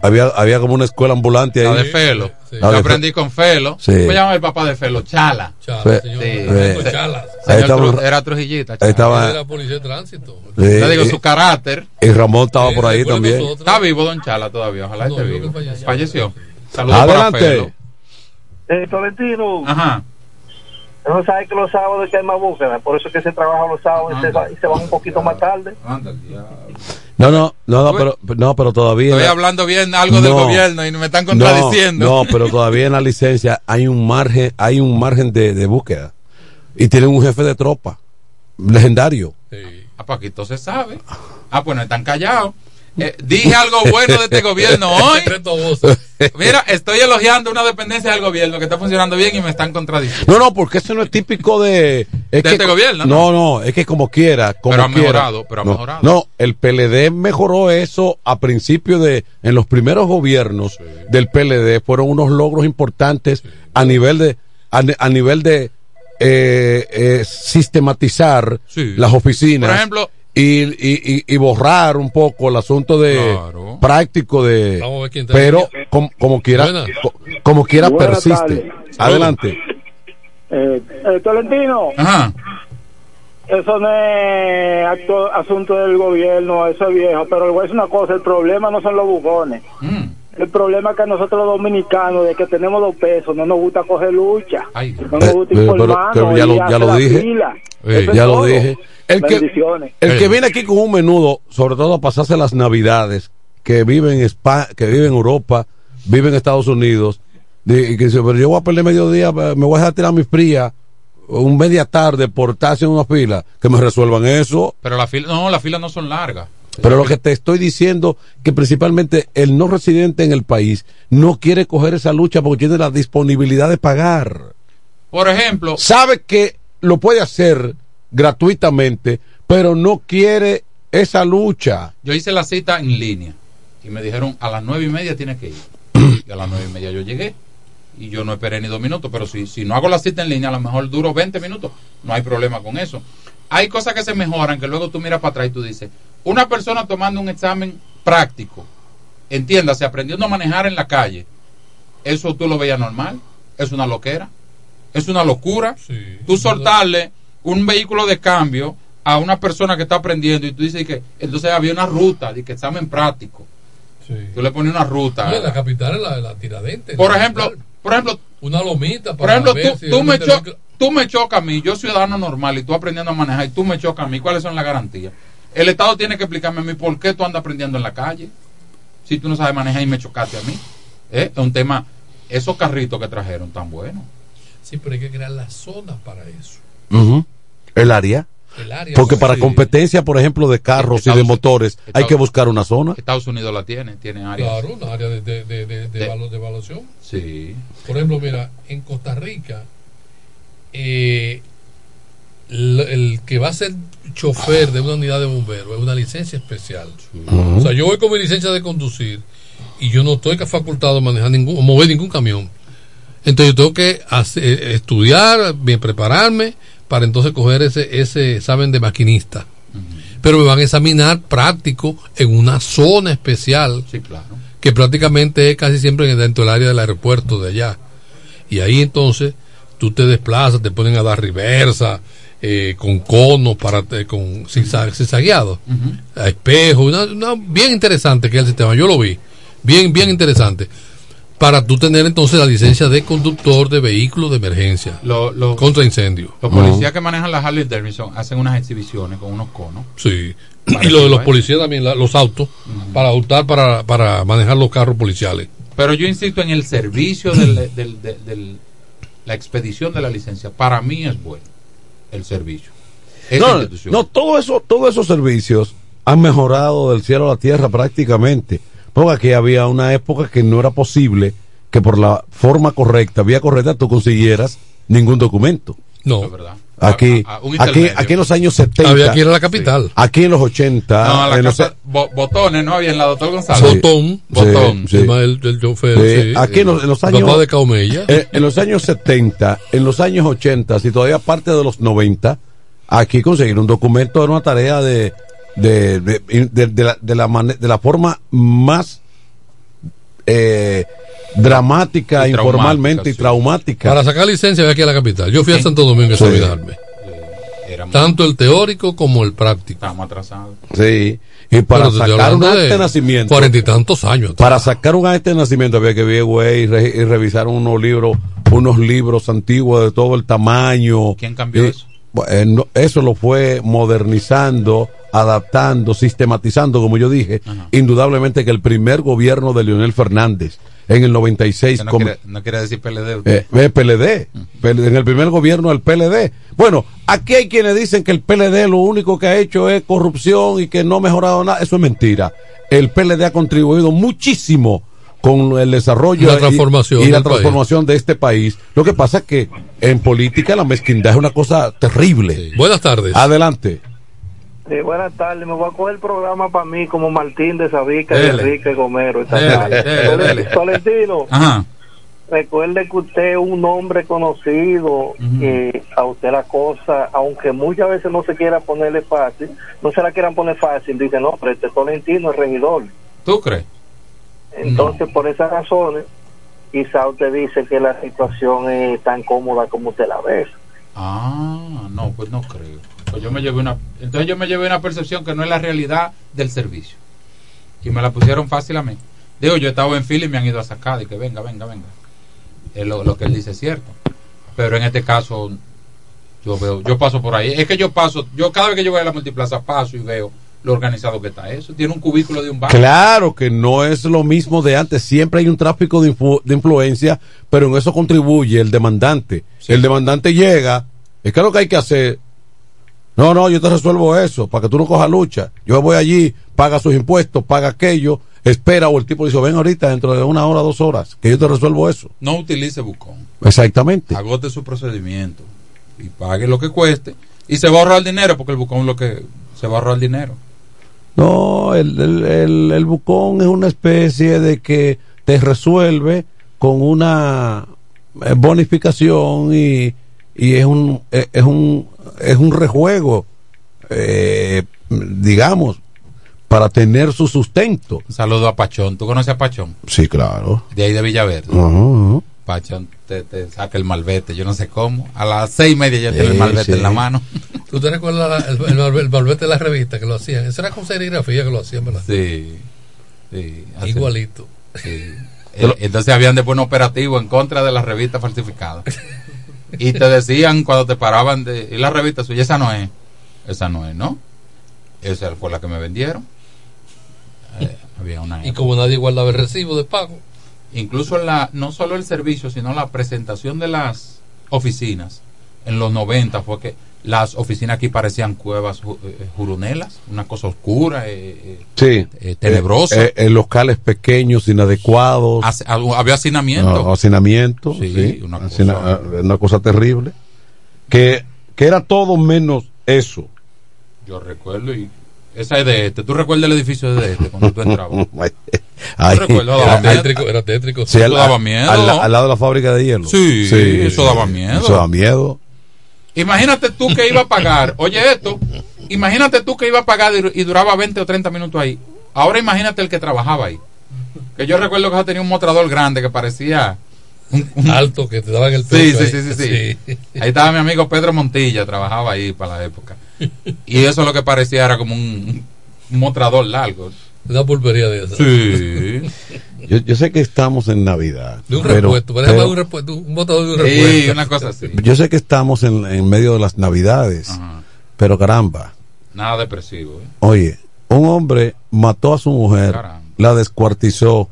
Había, había como una escuela ambulante ahí. La de Felo. La Yo aprendí con Felo. Sí. ¿Cómo se llama el papá de Felo? Chala. Chala, Sí. señor. Sí. Chala. señor Ahí estaba- Tru- era Trujillita. ahí estaba- Era policía de tránsito. Sí, Le digo y- su carácter. Y Ramón estaba por ahí también. nosotros. Está vivo Don Chala todavía, ojalá No, esté vivo. falleció. Falleció. Saludos para Adelante. Felo. Eh, Tolentino, Ajá. No sabe que los sábados que hay más búsqueda, por eso es que se trabaja los sábados y se, va- y se van un poquito más tarde. No, no, no, no, pero, no, pero todavía. Estoy hablando bien algo del No. gobierno y me están contradiciendo. No, no, pero todavía en la licencia hay un margen, hay un margen de, de búsqueda. Y tienen un jefe de tropa, legendario. Ah, pues aquí todo se sabe. Ah, pues no están callados. Eh, dije algo bueno de este gobierno (laughs) hoy. Mira, estoy elogiando una dependencia del gobierno que está funcionando bien y me están contradiciendo. No, no, porque eso no es típico de. es De que este gobierno, No, no, es que como quiera. Como Pero ha quiera. mejorado, pero ha no, mejorado. No, el PLD mejoró eso a principio de. En los primeros gobiernos del PLD fueron unos logros importantes a nivel de. A, ni- a nivel de. eh, eh, sistematizar Sí. las oficinas. Por ejemplo- y, y, y, y borrar un poco el asunto de práctico de pero com- como quiera co- como quiera Buenas persiste tardes. adelante Eh, eh, Tolentino, Ajá. eso no es acto- asunto del gobierno, eso es viejo, pero le voy a decir una cosa, el problema no son los bufones. Mm. El problema es que a nosotros los dominicanos, de que tenemos dos pesos, no nos gusta coger lucha. No nos Eh, gusta eh, pero- informarnos pero ya y lo- ya hacer lo dije. Eh, ya lo todo. dije. El que, el que viene aquí con un menudo, sobre todo a pasarse las navidades, que vive en España, que vive en Europa, vive en Estados Unidos, di- y que dice, pero yo voy a perder mediodía, eh, me voy a dejar tirar mi fría, un media tarde por haciendo una fila, que me resuelvan eso. Pero la fila, no, las filas no son largas. Pero lo que te estoy diciendo, que principalmente el no residente en el país no quiere coger esa lucha porque tiene la disponibilidad de pagar. Por ejemplo, Sabe que lo puede hacer gratuitamente, pero no quiere esa lucha. yo hice la cita en línea y me dijeron a las nueve y media tienes que ir. (clears throat) Y a las nueve y media yo llegué y yo no esperé ni dos minutos, pero si, si no hago la cita en línea, a lo mejor duro 20 minutos. No hay problema con eso. Hay cosas que se mejoran que luego tú miras para atrás y tú dices, una persona tomando un examen práctico, entiéndase, aprendiendo a manejar en la calle, eso tú lo veías normal, es una loquera, es una locura. tú soltarle un vehículo de cambio a una persona que está aprendiendo y tú dices que entonces había una ruta de que examen práctico. Tú le pones una ruta. En la capital es la, la tiradente. Por la ejemplo, capital. por ejemplo, una lomita por ejemplo, ver tú, si tú me hay- tú me chocas a mí, yo ciudadano normal y tú aprendiendo a manejar y tú me chocas a mí, ¿cuáles son las garantías? El Estado tiene que explicarme a mí por qué tú andas aprendiendo en la calle, si tú no sabes manejar y me chocaste a mí. ¿Eh? Es un tema, esos carritos que trajeron tan buenos. Sí, pero hay que crear las zonas para eso. El área. El área, Porque sí. para competencia, por ejemplo, de carros y de motores, hay que buscar una zona. Estados Unidos la tiene, tiene áreas. Claro, una área de, de, de, de, de De- evalu- de evaluación. Sí. Por ejemplo, mira, en Costa Rica, eh, el, el que va a ser chofer de una unidad de bomberos es una licencia especial. O sea, yo voy con mi licencia de conducir y yo no estoy facultado a manejar ningún, o mover ningún camión. Entonces yo tengo que hacer- eh, estudiar, bien prepararme para entonces coger ese, ese examen de maquinista. Pero me van a examinar práctico en una zona especial Sí, claro. que prácticamente es casi siempre dentro del área del aeropuerto de allá. Y ahí entonces tú te desplazas, te ponen a dar reversa, eh, con conos, para, eh, con zigzag- zigzagueados, a espejo, una, una- bien interesante que es el sistema, yo lo vi, bien, bien interesante, para tú tener entonces la licencia de conductor de vehículo de emergencia Lo- lo- contra incendio. Los policías que manejan la Harley Davidson hacen unas exhibiciones con unos conos. Sí. Y lo de los policías también, la- los autos, para optar para, para manejar los carros policiales. Pero yo insisto en el servicio de la expedición de la licencia. Para mí es bueno el servicio. Esa No, no, todo eso, todos esos servicios han mejorado del cielo a la tierra prácticamente. Porque aquí había una época que no era posible que por la forma correcta, vía correcta, tú consiguieras ningún documento. No. Aquí, A- a- aquí, aquí en los años 70. Había que ir a la capital. Aquí en los 80. No, la en los- casa, bo- botones, ¿no? Había en la doctor González. Sí. Botón. Botón. Sí. Ma- el, el chofer, Sí, sí. aquí en los, en los Papá años de Caumella. eh, en los años 70, en los años 80 y todavía parte de los 90, aquí conseguir un documento era una tarea de de, de, de- de la, de, la mane- de la forma más eh, dramática, Y informalmente y traumática. Para sacar licencia había que ir a la capital. Yo fui a. Santo Domingo a Sí. examinarme. Tanto el teórico como el práctico. Estábamos atrasados. Sí, y para sacar un acta de de nacimiento. Cuarenta y tantos años. Para sacar un acta de nacimiento había que ver, güey, y, re- y revisar unos libros, unos libros antiguos de todo el tamaño. ¿Quién cambió Y, eso? bueno, eso lo fue modernizando, adaptando, sistematizando, como yo dije. Indudablemente que el primer gobierno de Leonel Fernández en el 96 Que no, com- quiere, no quiere decir PLD. eh, eh, PLD, PLD, en el primer gobierno del PLD. Bueno, aquí hay quienes dicen que el PLD lo único que ha hecho es corrupción y que no ha mejorado nada. Eso es mentira. El PLD ha contribuido muchísimo con el desarrollo Y la transformación y, la país. transformación de este país. Lo que pasa es que en política la mezquindad es una cosa terrible. Buenas tardes. Adelante. Sí, buenas tardes. Me voy a coger el programa para mí como Martín de Sabica y. Enrique Gomero. esta Dele, Ajá. recuerde que usted es un hombre conocido, que a usted la cosa, aunque muchas veces no se quiera ponerle fácil, no se la quieran poner fácil, dice, no, pero este Tolentino es regidor. ¿Tú crees? Entonces, por esas razones, quizá usted dice que la situación es tan cómoda como usted la ve. Ah, no, pues no creo. Pues yo me llevé una, entonces yo me llevé una percepción que no es la realidad del servicio. Y me la pusieron fácil a mí. Digo, yo he estado en fila y me han ido a sacar y que venga, venga, venga. Es lo, lo que él dice es cierto. Pero en este caso, yo veo, yo paso por ahí. Es que yo paso, yo cada vez que yo voy a la multiplaza paso y veo lo organizado que está eso. Tiene un cubículo de un bar. Claro que no es lo mismo de antes, siempre hay un tráfico de, influ- de influencia, pero en eso contribuye el demandante. El demandante llega, es que lo que hay que hacer, no, no, yo te resuelvo eso, para que tú no cojas lucha. Yo voy allí, paga sus impuestos, paga aquello, espera, o el tipo dice, ven ahorita dentro de una hora, dos horas, que yo te resuelvo eso. No utilice Bucón. Exactamente. agote su procedimiento y pague lo que cueste y se va a ahorrar dinero porque el bucón lo que se va a ahorrar dinero No, el, el, el, el bucón es una especie de que te resuelve con una eh, bonificación y, y es un eh, es un es un rejuego eh, digamos para tener su sustento. un saludo a Pachón ¿tú conoces a Pachón? Sí, claro. de ahí de Villaverde Ajá, ajá. Pachón te, te saca el malvete yo no sé cómo a las seis y media ya tiene el malvete sí. en la mano (laughs) ¿Tú te recuerdas la- el, el, malve- el malvete de la revista que lo hacían? Esa era con serigrafía que lo hacían, ¿verdad? sí, sí. Igualito. Sí. El- entonces habían después un operativo en contra de las revistas falsificadas (laughs) y te decían cuando te paraban de y la revista suya esa no es esa no es ¿no? esa fue la que me vendieron Eh, había una Y como nadie guardaba el recibo de pago. incluso la no solo el servicio sino la presentación de las oficinas en los 90 fue que las oficinas aquí parecían cuevas ju- eh, jurunelas una cosa oscura eh, eh, Sí. Eh, tenebrosa. Eh, eh, locales pequeños, inadecuados. había hacinamiento Ah, hacinamiento, Sí, sí, una cosa- hacina- ah, una cosa terrible. Que, que era todo menos eso. yo recuerdo y esa es de este tú recuerdas el edificio de este cuando tú entrabas (laughs) Ay, recuerdo, Era tétrico, era tétrico. Sí, Eso al, daba miedo. al- al lado de la fábrica de hielo. Sí, eso daba miedo. Eso daba miedo. Imagínate tú que iba a pagar, oye esto, imagínate tú que iba a pagar y, duraba 20 o 30 minutos ahí. Ahora imagínate el que trabajaba ahí. Que yo recuerdo que tenía un mostrador grande que parecía... un- un- Alto que te daban el Sí, peso sí, ahí. sí, sí, sí. Sí. Ahí estaba mi amigo Pedro Montilla, trabajaba ahí para la época. Y eso lo que parecía era como un, un mostrador largo. Una pulpería de esa. Sí. Yo, yo sé que estamos en Navidad. De un pero- repuesto, pero un repuesto, un botador de un Sí, repuesto. una cosa así. yo sé que estamos en, en medio de las Navidades. Ajá. Pero caramba, Nada depresivo. ¿eh? oye, un hombre mató a su mujer, Caramba. la descuartizó,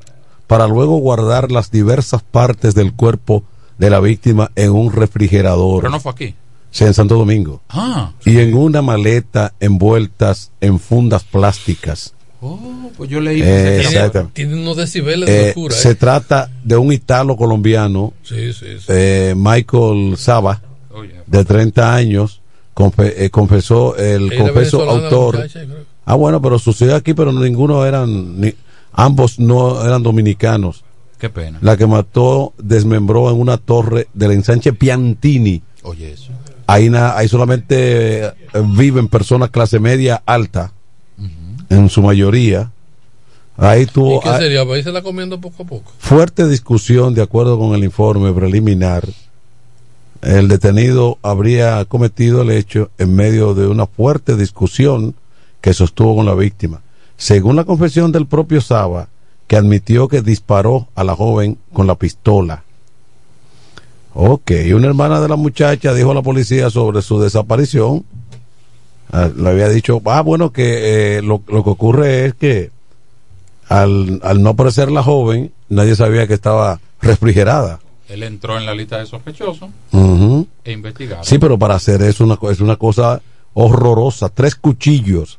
para luego guardar las diversas partes del cuerpo de la víctima en un refrigerador. Pero no fue aquí. Sí, en Santo Domingo. Ah, Y en una maleta envueltas en fundas plásticas. Oh, pues yo leí. Eh, Tiene, unos decibeles de Eh, locura. se ¿eh? trata de un italo colombiano, Sí, sí, sí. eh, Michael Saba, Oh, yeah. de 30 años, confe- confesó el confeso autor. muchacha. Ah, bueno, pero sucedió aquí, pero ninguno eran, ni, ambos no eran dominicanos. Qué pena. La que mató desmembró en una torre del ensanche Piantini. Oye, eso. Ahí, na- ahí solamente viven personas clase media alta, en su mayoría. Ahí ¿Y tuvo qué sería? ¿Para irse la comiendo poco a poco? fuerte discusión, de acuerdo con el informe preliminar. El detenido habría cometido el hecho en medio de una fuerte discusión que sostuvo con la víctima. Según la confesión del propio Saba, que admitió que disparó a la joven con la pistola. Ok, una hermana de la muchacha dijo a la policía sobre su desaparición. Ah, le había dicho, ah, bueno, que eh, lo, lo que ocurre es que al, al no aparecer la joven, nadie sabía que estaba refrigerada. Él entró en la lista de sospechosos e investigaron. Sí, pero para hacer eso una, co- es una cosa horrorosa. Tres cuchillos.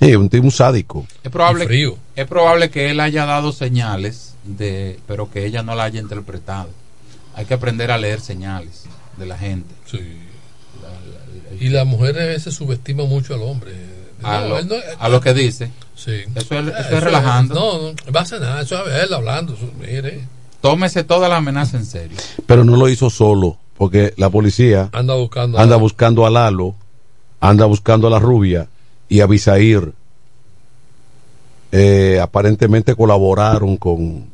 Sí, un tipo sádico. Es probable, frío. es probable que él haya dado señales, de, pero que ella no la haya interpretado. Hay que aprender a leer señales de la gente. Sí. Y las mujeres a veces subestiman mucho al hombre. A, No, lo, no- a lo que dice. Sí. Eso es, eso es Eso relajando. No, no va a ser nada. Eso es él hablando. eso- mire, Tómese todas las amenazas en serio. Pero no lo hizo solo, porque la policía anda buscando. anda buscando a Lalo, anda buscando a la rubia y a Bisair. Eh, aparentemente colaboraron con...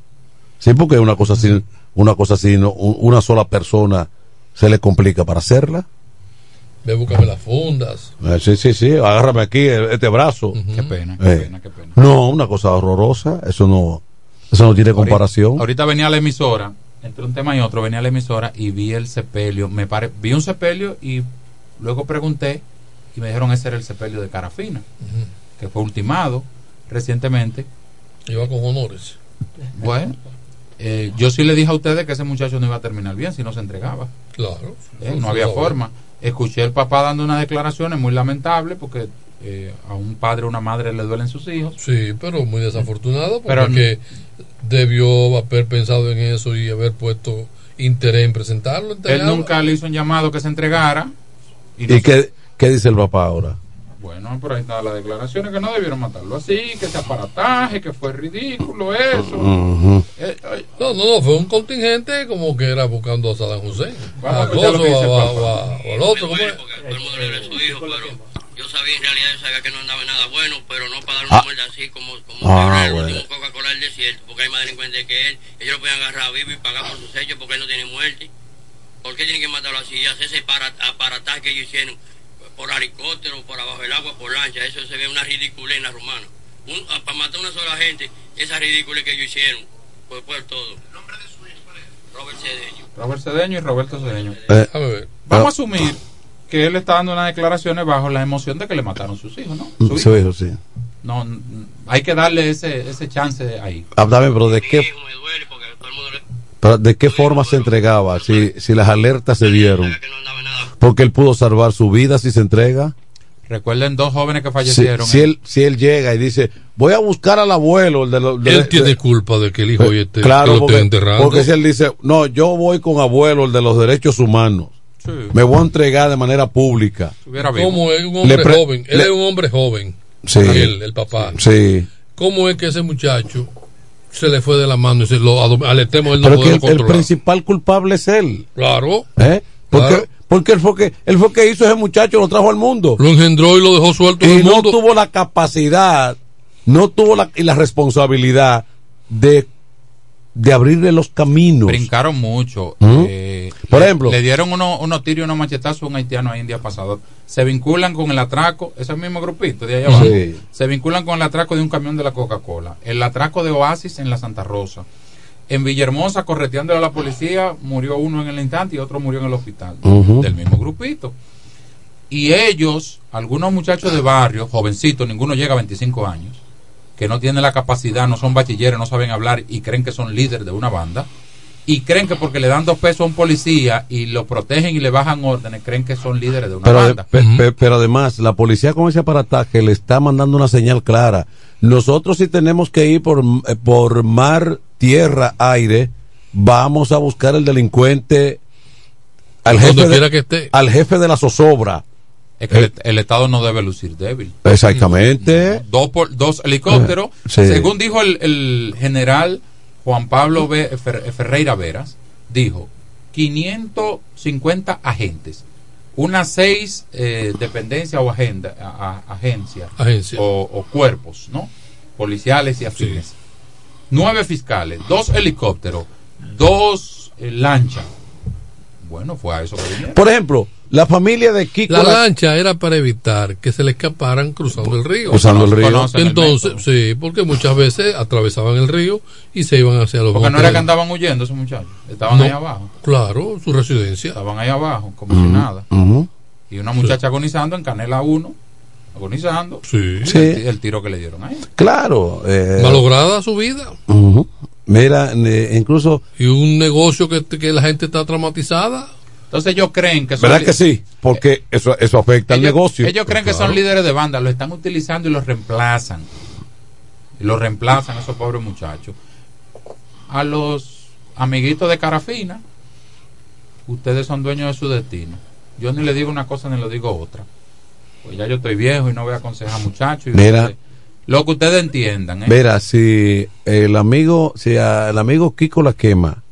Sí, porque una cosa así, una cosa así, no, un- una sola persona se le complica para hacerla. Ve, búscame las fundas. Eh, sí, sí, sí, agárrame aquí eh, este brazo. Qué pena, qué Eh, pena, qué pena. No, una cosa horrorosa, eso no, eso no tiene comparación. Ahorita, ahorita venía a la emisora, entre un tema y otro, venía a la emisora y vi el sepelio. Me pare, vi un sepelio y luego pregunté y me dijeron ese era el sepelio de Carafina, que fue ultimado recientemente. Iba con honores. Bueno, eh, yo sí le dije a ustedes que ese muchacho no iba a terminar bien si no se entregaba. Claro. Eh, no había forma. Escuché al papá dando unas declaraciones muy lamentables porque eh, a un padre o una madre le duelen sus hijos. Sí, pero muy desafortunado Pero porque debió haber pensado en eso y haber puesto interés en presentarlo. Él nunca le hizo un llamado que se entregara. ¿Y, no qué, qué dice el papá ahora? Bueno, por ahí están las declaraciones que no debieron matarlo así, que ese aparataje, que fue ridículo eso. Ujú. Eh, ay, No, no, no, fue un contingente como que era buscando a Saddam Hussein. Vamos a a escuchar lo Gozo, que dice el a- a- papá. a- o al otro, ¿cómo es? Yo sabía en realidad, yo sabía que no andaba en nada bueno, pero no para dar Ah. una muerte así como, como Ah, el bueno. último Coca-Cola del desierto, porque hay más delincuentes que él. Ellos lo pueden agarrar vivo y pagar por sus hechos porque él no tiene muerte. ¿Por qué tienen que matarlo así? Y hacer ese para- aparataje que ellos hicieron por helicóptero, por abajo del agua, por lancha. Eso se ve una ridiculez en la romana. Un- a- para matar a una sola gente, esa ridiculez que ellos hicieron, pues por todo. ¿El nombre de su hijo Robert Cedeño. Robert Cedeño y Roberto Cedeño. Eh, ver. Vamos a ah, asumir que él está dando unas declaraciones bajo la emoción de que le mataron sus hijos, ¿no? Su Su hijo, sí. No, hay que darle ese, ese chance ahí. Ah, dame, pero ¿de qué, pero ¿de qué forma se entregaba? Si, si las alertas se dieron. Porque él pudo salvar su vida si se entrega. Recuerden dos jóvenes que fallecieron. si él, si él llega y dice, voy a buscar al abuelo. El de los- de- Él tiene de- culpa de que el hijo hoy esté, que claro, lo esté porque, enterrando. porque si él dice, no, yo voy con abuelo, el de los derechos humanos. Sí. Me voy a entregar de manera pública. ¿Cómo es un hombre pre- joven? Él le- es un hombre joven. Sí. Él, el papá. Sí. ¿Cómo es que ese muchacho se le fue de la mano y se lo aletemos él no Pero que el, principal culpable es él. Claro. ¿eh? Porque, Claro. porque él fue que él fue que hizo ese muchacho, lo trajo al mundo. Lo engendró y lo dejó suelto en y el no mundo. tuvo la capacidad, no tuvo la, y la responsabilidad de, de abrirle los caminos. Brincaron mucho. ¿Mm? Eh, Por le- ejemplo. Le dieron unos unos tiros y unos machetazos a un haitiano ahí en día pasado. Se vinculan con el atraco, ese mismo grupito de allá abajo. Sí. Se vinculan con el atraco de un camión de la Coca-Cola. El atraco de Oasis en la Santa Rosa. En Villahermosa, correteándole a la policía, murió uno en el instante y otro murió en el hospital. Del mismo grupito. Y ellos, algunos muchachos de barrio, jovencitos, ninguno llega a 25 años, que no tienen la capacidad, no son bachilleres, no saben hablar y creen que son líderes de una banda, y creen que porque le dan dos pesos a un policía y lo protegen y le bajan órdenes, creen que son líderes de una Pero, banda. pe- pe- pero además, la policía con ese aparataje le está mandando una señal clara. Nosotros si tenemos que ir por, eh, por mar, tierra, aire, vamos a buscar el delincuente al jefe, de, que esté. al jefe de la zozobra. Es que el, el Estado no debe lucir débil. Exactamente. Dos, por- dos helicópteros. Sí. Según dijo el, el general Juan Pablo Fer- Ferreira Veras, dijo 550 agentes, unas seis eh, dependencias o agenda, a- a- agencias Agencia. O, o cuerpos, ¿no? Policiales y afines. Nueve fiscales, dos helicópteros, dos eh, lanchas. Bueno, fue a eso que vinieron. Por ejemplo, la familia de Kiko. La la- lancha era para evitar que se le escaparan cruzando el río. Cruzando el río. El Entonces, sí, porque muchas veces atravesaban el río y se iban hacia los Porque no era que andaban huyendo esos muchachos, estaban No. ahí abajo. Claro, su residencia. Estaban ahí abajo, como si nada. Y una muchacha agonizando en Canela 1, agonizando. Sí. Sí. El, ti- el tiro que le dieron ahí. Claro. eh, Malograda su vida. Mira, eh, incluso. Y un negocio que, que la gente está traumatizada. Entonces ellos creen que son ¿Verdad que sí? Porque eso, eso afecta al ellos, negocio. ellos creen que son líderes de banda, lo están utilizando y los reemplazan. Y los reemplazan esos pobres muchachos. A los amiguitos de Carafina, ustedes son dueños de su destino. Yo ni le digo una cosa ni le digo otra. Pues ya yo estoy viejo y no voy a aconsejar muchachos. y Mira. lo que ustedes entiendan. ¿eh? Mira, si el amigo, si a- el amigo Kiko la quema,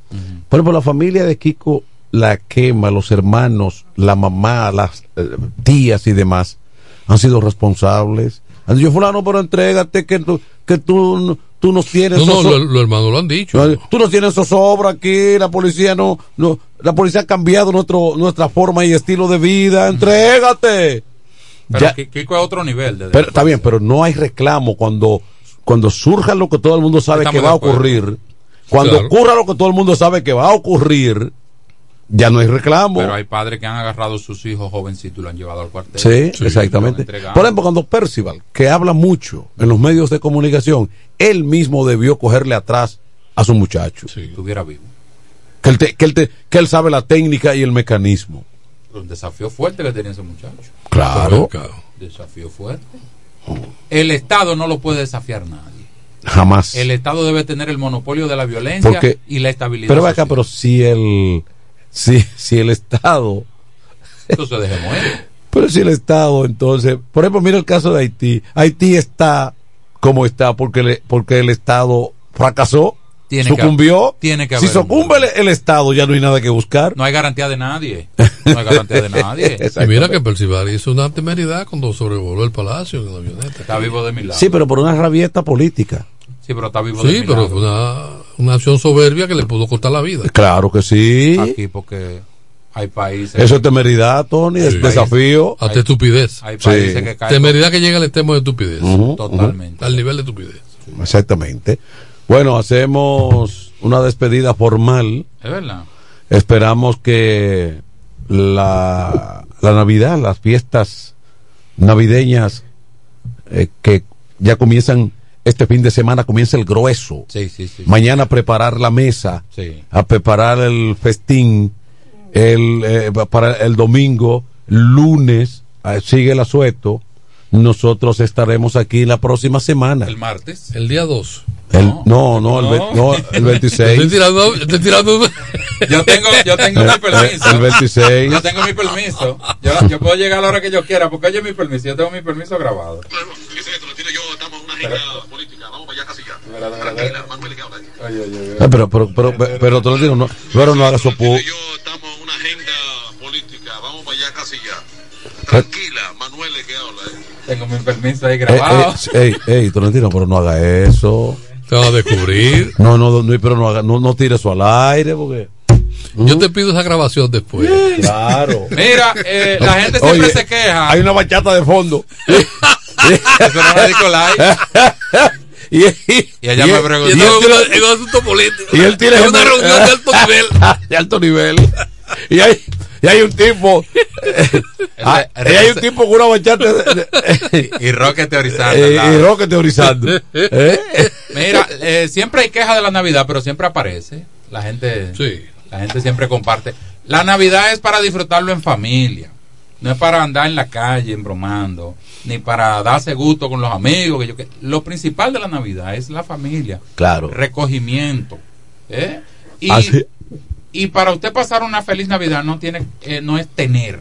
por ejemplo, la familia de Kiko la quema, los hermanos, la mamá, las eh, tías y demás, han sido responsables. Han dicho, fulano, pero entrégate que tú, que tú, no- tú nos tienes No, no, zozobra". los hermanos lo han dicho. Tú no tienes zozobra aquí, la policía no, no, la policía ha cambiado nuestro, nuestra forma y estilo de vida, entrégate. Pero Ya- Ki- Kiko es otro nivel. De pero está bien, pero no hay reclamo cuando cuando surja lo que todo el mundo sabe Estamos que va a ocurrir. Cuando Claro. ocurra lo que todo el mundo sabe que va a ocurrir, ya no hay reclamo. Pero hay padres que han agarrado a sus hijos jovencitos y lo han llevado al cuartel. Sí, exactamente. Por ejemplo, cuando Percival, que habla mucho en los medios de comunicación, él mismo debió cogerle atrás a su muchacho. estuviera vivo. Que él, te- que, él te- que él sabe la técnica y el mecanismo. Un desafío fuerte que tenía ese muchacho. Claro. Desafío fuerte. El Estado no lo puede desafiar nadie. Jamás. El Estado debe tener el monopolio de la violencia Porque- y la estabilidad. Pero acá, social. pero si el, si, si el Estado Entonces dejemos. (laughs) Pero si el Estado, entonces, por ejemplo, mira el caso de Haití. Haití está como está porque, le- porque el Estado fracasó, Tiene que- sucumbió. tiene que si haber un- sucumbe el, el Estado, ya no hay nada que buscar. No hay garantía de nadie. (laughs) No hay garantía de nadie. (laughs) Y mira que Percival hizo una temeridad cuando sobrevoló el palacio en la avioneta. Está vivo de milagro. Sí, pero por una rabieta política. Sí, pero está vivo de Sí, milagro. pero fue una, una acción soberbia que le pudo costar la vida. Claro que sí. Aquí porque hay países. Eso es temeridad, Tony, es Sí. desafío. Hasta estupidez. Hay países que caen. Temeridad que llega al extremo de estupidez. Totalmente. Al nivel de estupidez. Exactamente. Bueno, hacemos una despedida formal. Es verdad. Esperamos que la, la Navidad, las fiestas navideñas eh, que ya comienzan este fin de semana, comienza el grueso. Sí, sí, sí. Mañana preparar la mesa, Sí. a preparar el festín, el, eh, para el domingo, lunes, eh, sigue el asueto. Nosotros estaremos aquí la próxima semana. El martes. El día 2. El- no, no, el, ve- no, el 26. (laughs) Estoy tirando, estoy tirando. (laughs) Yo tengo, yo tengo mi permiso. El 26. Yo tengo mi permiso. Yo, yo puedo llegar a la hora que yo quiera porque oye mi permiso. Yo tengo mi permiso grabado. Oye, oye, oye. Ah, pero, pero, pero, pero, pero te lo digo, no, pero no hagas eso. pu- Tengo mi permiso ahí Eh, grabado. eh, ey, ey, Tolentino, pero no haga eso. Te vas a descubrir. No, no, no, pero no haga, no, no tire eso al aire, porque. Yo te pido esa grabación después. Claro. Mira, eh, la gente siempre Oye, se queja. Hay una bachata de fondo. (laughs) Eso no es (laughs) Nicolai. Y, y, Y ella y me preguntó. y él tiene- Es un asunto político. y él tiene Es una reunión de alto nivel. (laughs) de alto nivel. Y hay, y hay un tipo. (laughs) ah, y hay un tipo con una bachata. de- de- (laughs) Y Roque teorizando. eh, y. Roque teorizando. ¿Eh? Mira, eh, siempre hay queja de la Navidad, pero siempre aparece. La gente, la gente siempre comparte. La Navidad es para disfrutarlo en familia. No es para andar en la calle embromando, ni para darse gusto con los amigos. Que yo, que- lo principal de la Navidad es la familia. Claro. Recogimiento. ¿eh? Y, Así- y para usted pasar una feliz Navidad no tiene, eh, no es tener,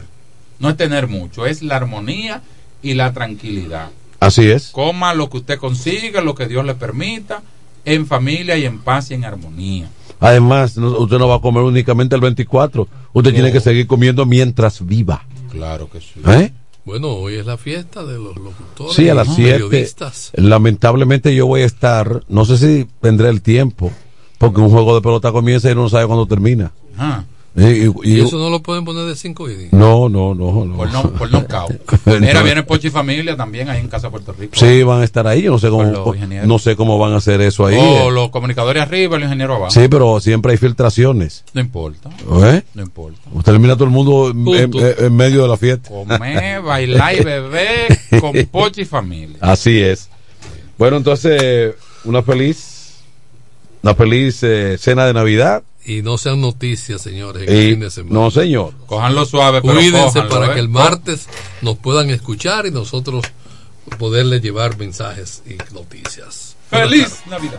no es tener mucho, es la armonía y la tranquilidad. Así es. Coma lo que usted consiga, lo que Dios le permita, en familia y en paz y en armonía. Además, no- usted no va a comer únicamente el 24. Usted tiene que seguir comiendo mientras viva. Claro que sí. ¿Eh? Bueno, hoy es la fiesta de los locutores. Sí, a las y 7. periodistas. Lamentablemente yo voy a estar, no sé si tendré el tiempo, porque un juego de pelota comienza y uno no sabe cuándo termina. Ah. Y, y- Y eso no lo pueden poner de 5 y no, no, no, no. Por, no, por knockout. (laughs) Mira, viene Pochi y Familia también ahí en Casa Puerto Rico. Sí, van a estar ahí. Yo no sé cómo, no sé cómo van a hacer eso ahí. O los comunicadores arriba, el ingeniero abajo. Sí, pero siempre hay filtraciones. No importa. ¿Eh? No importa. Usted termina todo el mundo en, medio de la fiesta. Comer, bailar y beber (laughs) con Pochi y Familia. Así es. Bueno, entonces, una feliz, una feliz eh, cena de Navidad. Y no sean noticias, señores, en el fin de semana. no, señor. Cojanlo suave, pero Cuídense cójanlo, para ¿eh? que el martes nos puedan escuchar y nosotros poderles llevar mensajes y noticias. ¡Feliz Navidad!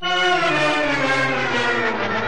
Thank you.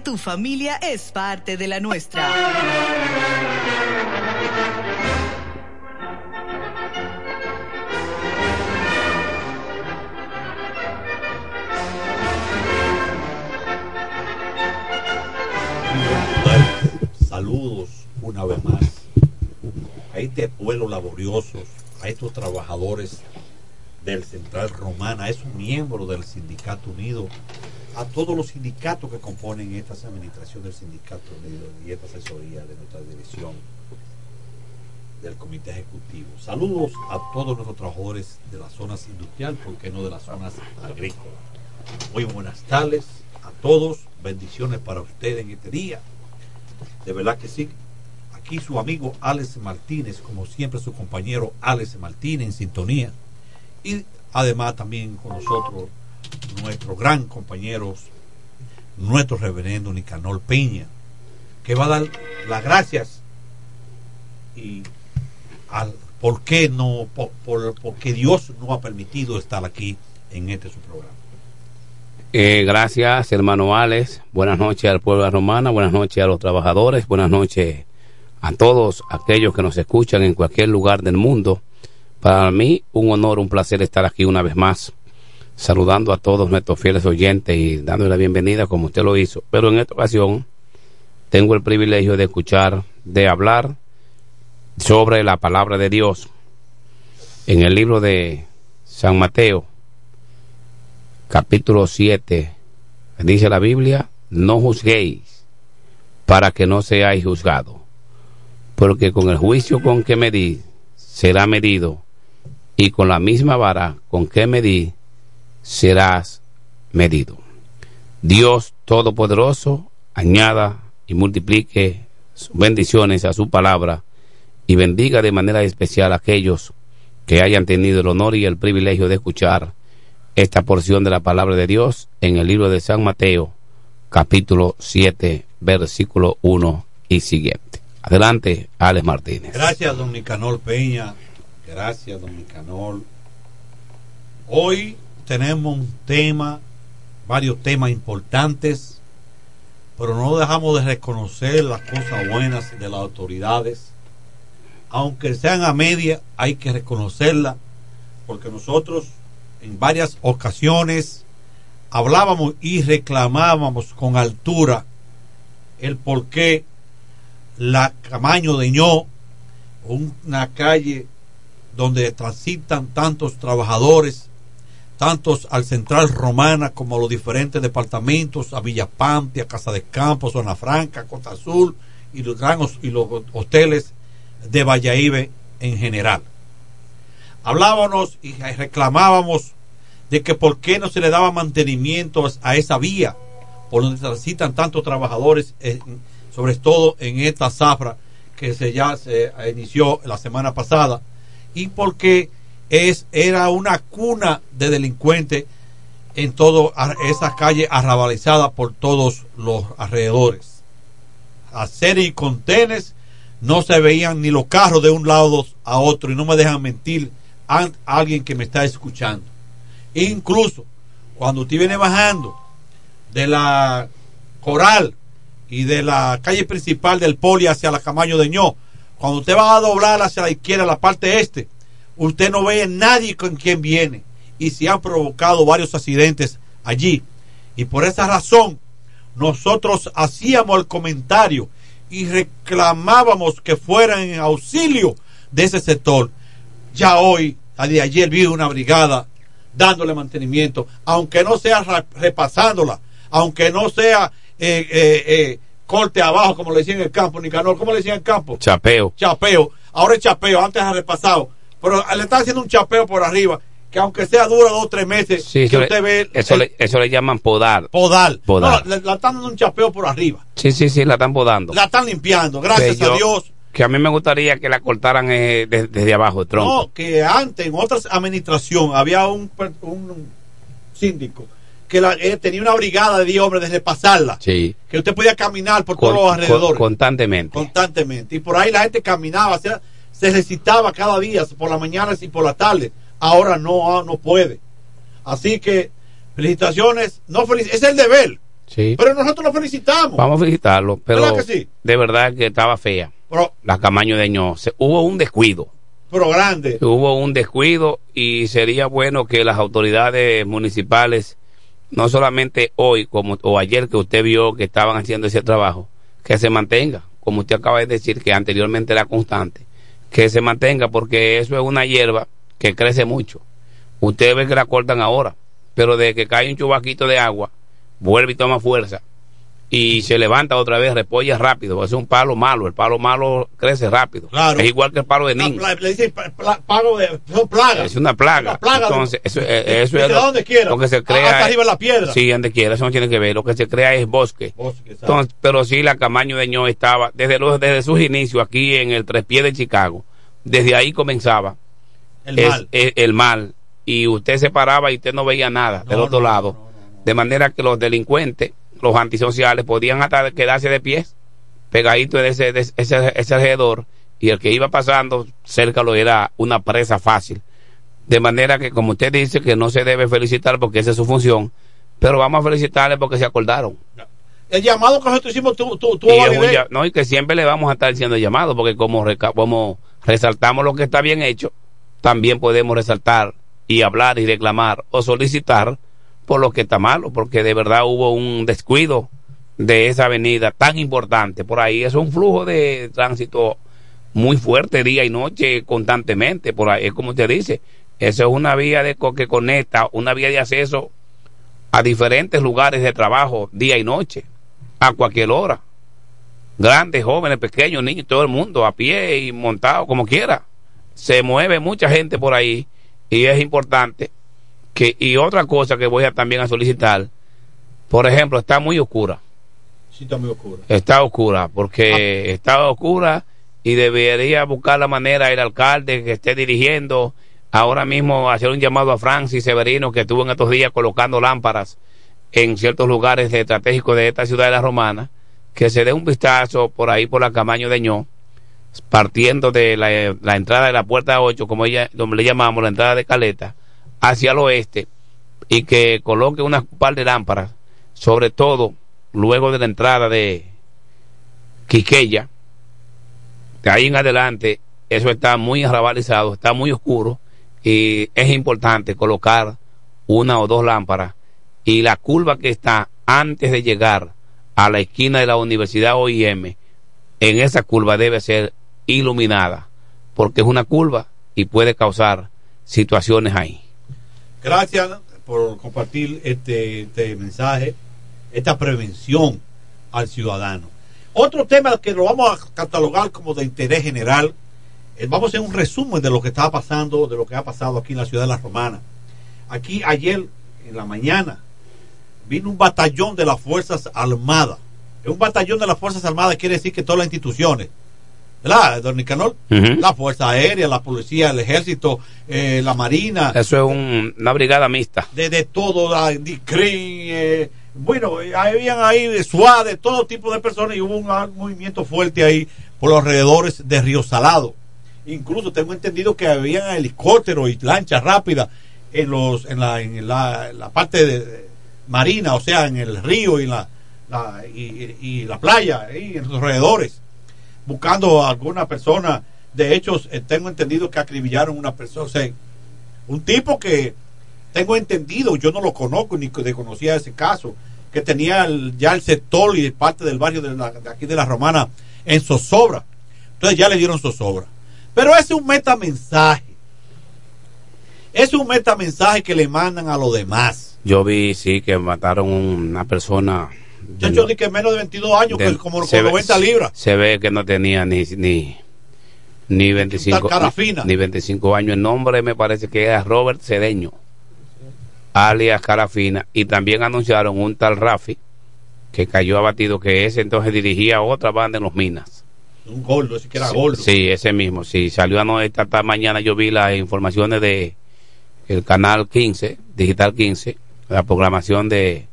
tu familia es parte de la nuestra. Saludos una vez más a este pueblo laborioso, a estos trabajadores del Central Romana, a esos miembros del Sindicato Unido, a todos los sindicatos que componen esta administración del Sindicato y esta asesoría de nuestra dirección del Comité Ejecutivo. Saludos a todos nuestros trabajadores de las zonas industriales, porque no de las zonas agrícolas. Muy buenas tardes a todos, bendiciones para ustedes en este día. De verdad que sí, Aquí su amigo Alex Martínez, como siempre su compañero Alex Martínez en sintonía. Y además también con nosotros nuestro gran compañero, nuestro reverendo Nicanor Peña, que va a dar las gracias y al por qué no, por, por, Dios no ha permitido estar aquí en este su programa. Eh, gracias, hermano Alex. Buenas noches al pueblo de Romana, buenas noches a los trabajadores, buenas noches a todos aquellos que nos escuchan en cualquier lugar del mundo. Para mí, un honor, un placer estar aquí una vez más, saludando a todos nuestros fieles oyentes y dándole la bienvenida como usted lo hizo. Pero en esta ocasión, tengo el privilegio de escuchar, de hablar sobre la palabra de Dios en el libro de San Mateo, capítulo 7, dice la Biblia, no juzguéis para que no seáis juzgados, porque con el juicio con que medí será medido, y con la misma vara con que medí serás medido. Dios Todopoderoso añada y multiplique sus bendiciones a su palabra y bendiga de manera especial a aquellos que hayan tenido el honor y el privilegio de escuchar esta porción de la palabra de Dios en el libro de San Mateo, capítulo 7, versículo 1 y siguiente. Adelante, Alex Martínez. Gracias, don Nicanor Peña. Gracias, don Nicanor. Hoy tenemos un tema, varios temas importantes, pero no dejamos de reconocer las cosas buenas de las autoridades. Aunque sean a media, hay que reconocerla, porque nosotros en varias ocasiones hablábamos y reclamábamos con altura el por qué la Camaño de Ño, una calle donde transitan tantos trabajadores, tantos al Central Romana como a los diferentes departamentos, a Villapante, a Casa de Campo, Zona Franca, Costa Azul y los grandes y los hoteles de Valladolid en general. Hablábamos y reclamábamos de que por qué no se le daba mantenimiento a esa vía por donde transitan tantos trabajadores, sobre todo en esta zafra que se ya se inició la semana pasada, y porque es, era una cuna de delincuentes en toda esa calle arrabalizada por todos los alrededores. A serie y contenes no se veían ni los carros de un lado a otro, y no me dejan mentir a alguien que me está escuchando. Incluso cuando usted viene bajando de la Coral y de la calle principal del Poli hacia la Camaño de Ño, cuando usted va a doblar hacia la izquierda, la parte este, usted no ve a nadie con quien viene. Y se han provocado varios accidentes allí. Y por esa razón, nosotros hacíamos el comentario y reclamábamos que fueran en auxilio de ese sector. Ya hoy, de ayer vi una brigada dándole mantenimiento, aunque no sea repasándola, aunque no sea eh, eh, eh, corte abajo, como le decían en el campo, Nicanor, ¿cómo le decían en el campo? Chapeo. Chapeo. Ahora es chapeo, antes ha repasado. Pero le están haciendo un chapeo por arriba, que aunque sea dura dos o tres meses, Sí, que usted le, ve. eso, el- le, eso le llaman podar. podal. Podar. No, la están dando un chapeo por arriba. Sí, sí, sí, la están podando. La están limpiando, gracias Que yo- a Dios. Que a mí me gustaría que la cortaran eh, de- desde abajo, el tronco. No, que antes en otras administración había un, un síndico que la- eh, tenía una brigada de 10 hombres de repasarla. Sí. Que usted podía caminar por Con- todos los alrededores. con- constantemente. constantemente. Y por ahí la gente caminaba, o sea, se recitaba cada día, por la mañana y por la tarde. Ahora no, ah, no puede. Así que, felicitaciones. No felic- es el deber. Sí. Pero nosotros lo felicitamos. Vamos a felicitarlo, pero ¿Verdad que sí? de verdad que estaba fea. Pero, La Camaño de Ño. Se- hubo un descuido. pero grande. Hubo un descuido y sería bueno que las autoridades municipales, no solamente hoy como o ayer que usted vio que estaban haciendo ese trabajo, que se mantenga, como usted acaba de decir que anteriormente era constante, que se mantenga porque eso es una hierba que crece mucho. Usted ve que la cortan ahora, pero de que cae un chubaquito de agua, vuelve y toma fuerza. Y se levanta otra vez, repolla rápido, porque es un palo malo, el palo malo crece rápido. Claro. Es igual que el palo de niño. le dicen pa- pla- pago de son plagas. Es una plaga. Una plaga. Entonces, eso, eh, eso que es lo, donde quiera. lo que se crea. Hasta arriba en la piedra. Sí, donde quiera, eso no tiene que ver. Lo que se crea es bosque. Bosque. Entonces, pero sí, la Camaño de Ño estaba, desde, los, desde sus inicios aquí en el Tres Pies de Chicago, desde ahí comenzaba El es- mal. es- el mal. Y usted se paraba y usted no veía nada del otro lado. De manera que los delincuentes, los antisociales, podían hasta quedarse de pies, pegaditos de ese, de ese, ese alrededor, y el que iba pasando cerca lo era una presa fácil. De manera que, como usted dice, que no se debe felicitar porque esa es su función, pero vamos a felicitarle porque se acordaron. El llamado que nosotros hicimos tu, tu Y, un no, y que siempre le vamos a estar haciendo llamado, porque como resaltamos lo que está bien hecho, también podemos resaltar y hablar y reclamar o solicitar por lo que está malo, porque de verdad hubo un descuido de esa avenida tan importante. Por ahí es un flujo de tránsito muy fuerte día y noche constantemente. Por ahí es como usted dice, eso es una vía de que conecta, una vía de acceso a diferentes lugares de trabajo día y noche, a cualquier hora. Grandes, jóvenes, pequeños, niños, todo el mundo, a pie y montado, como quiera. Se mueve mucha gente por ahí y es importante que, y otra cosa que voy a también a solicitar, por ejemplo, está muy oscura. Sí, está muy oscuro. Está oscura, porque está oscura y debería buscar la manera el alcalde que esté dirigiendo ahora mismo hacer un llamado a Francis Severino que estuvo en estos días colocando lámparas en ciertos lugares estratégicos de esta ciudad de la Romana, que se dé un vistazo por ahí por la Camaño de Ño, partiendo de la, la entrada de la puerta 8, como ella, como le llamamos, la entrada de Caleta, hacia el oeste, y que coloque unas par de lámparas, sobre todo luego de la entrada de Quiqueya, de ahí en adelante, eso está muy arrabalizado, está muy oscuro, y es importante colocar una o dos lámparas, y la curva que está antes de llegar a la esquina de la Universidad OIM, en esa curva debe ser iluminada, porque es una curva y puede causar situaciones ahí. Gracias por compartir este, este mensaje, esta prevención al ciudadano. Otro tema que lo vamos a catalogar como de interés general, eh, vamos a hacer un resumen de lo que está pasando, de lo que ha pasado aquí en la ciudad de La Romana. Aquí ayer, en la mañana, vino un batallón de las Fuerzas Armadas. Un batallón de las Fuerzas Armadas quiere decir que todas las instituciones, ¿verdad, don Nicanor? La Fuerza Aérea, la Policía, el Ejército, eh, la Marina, Eso es un- una brigada mixta. de, de todo, la DICRIN, eh, bueno, eh, habían ahí SWAT, de todo tipo de personas y hubo un, movimiento fuerte ahí por los alrededores de Río Salado. Incluso tengo entendido que habían helicópteros y lanchas rápidas en los en la, en la, en la parte de, de marina, o sea, en el río y la, la- y, y la playa, ahí en los alrededores, buscando a alguna persona. De hecho, eh, tengo entendido que acribillaron una persona, o sea, un tipo que tengo entendido, yo no lo conozco ni que conocía ese caso, que tenía ya el sector y parte del barrio de, la- de aquí de la Romana en zozobra. Entonces ya le dieron zozobra. Pero ese es un metamensaje. Es un metamensaje que le mandan a los demás. Yo vi, sí, que mataron una persona. De Yo no- di que menos de 22 años, de- que como se con ve- 90 libras. Se ve que no tenía ni, ni, ni 25, cara ni- ni 25 años. El nombre me parece que era Robert Cedeño, alias Carafina. Y también anunciaron un tal Rafi que cayó abatido, que ese entonces dirigía otra banda en los Minas. Un gordo, ese que era Sí, gordo. Sí, ese mismo. Sí, salió anoche, esta, esta mañana yo vi las informaciones de el canal 15, Digital 15, la programación de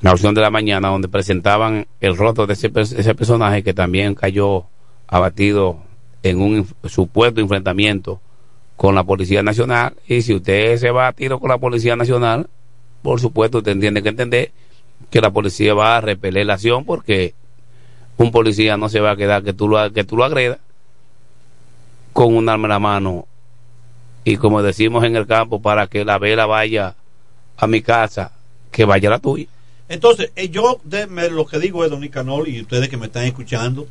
la opción de la mañana, donde presentaban el rostro de ese, pers- ese personaje que también cayó abatido en un supuesto enfrentamiento con la Policía Nacional. Y si usted se va a tiro con la Policía Nacional, por supuesto, usted tiene que entender que la policía va a repeler la acción porque un policía no se va a quedar que tú lo, que tú lo agredas con un arma en la mano y como decimos en el campo para que la vela vaya a mi casa que vaya la tuya Entonces, eh, yo de- me- lo que digo es, don Nicanor, y ustedes que me están escuchando,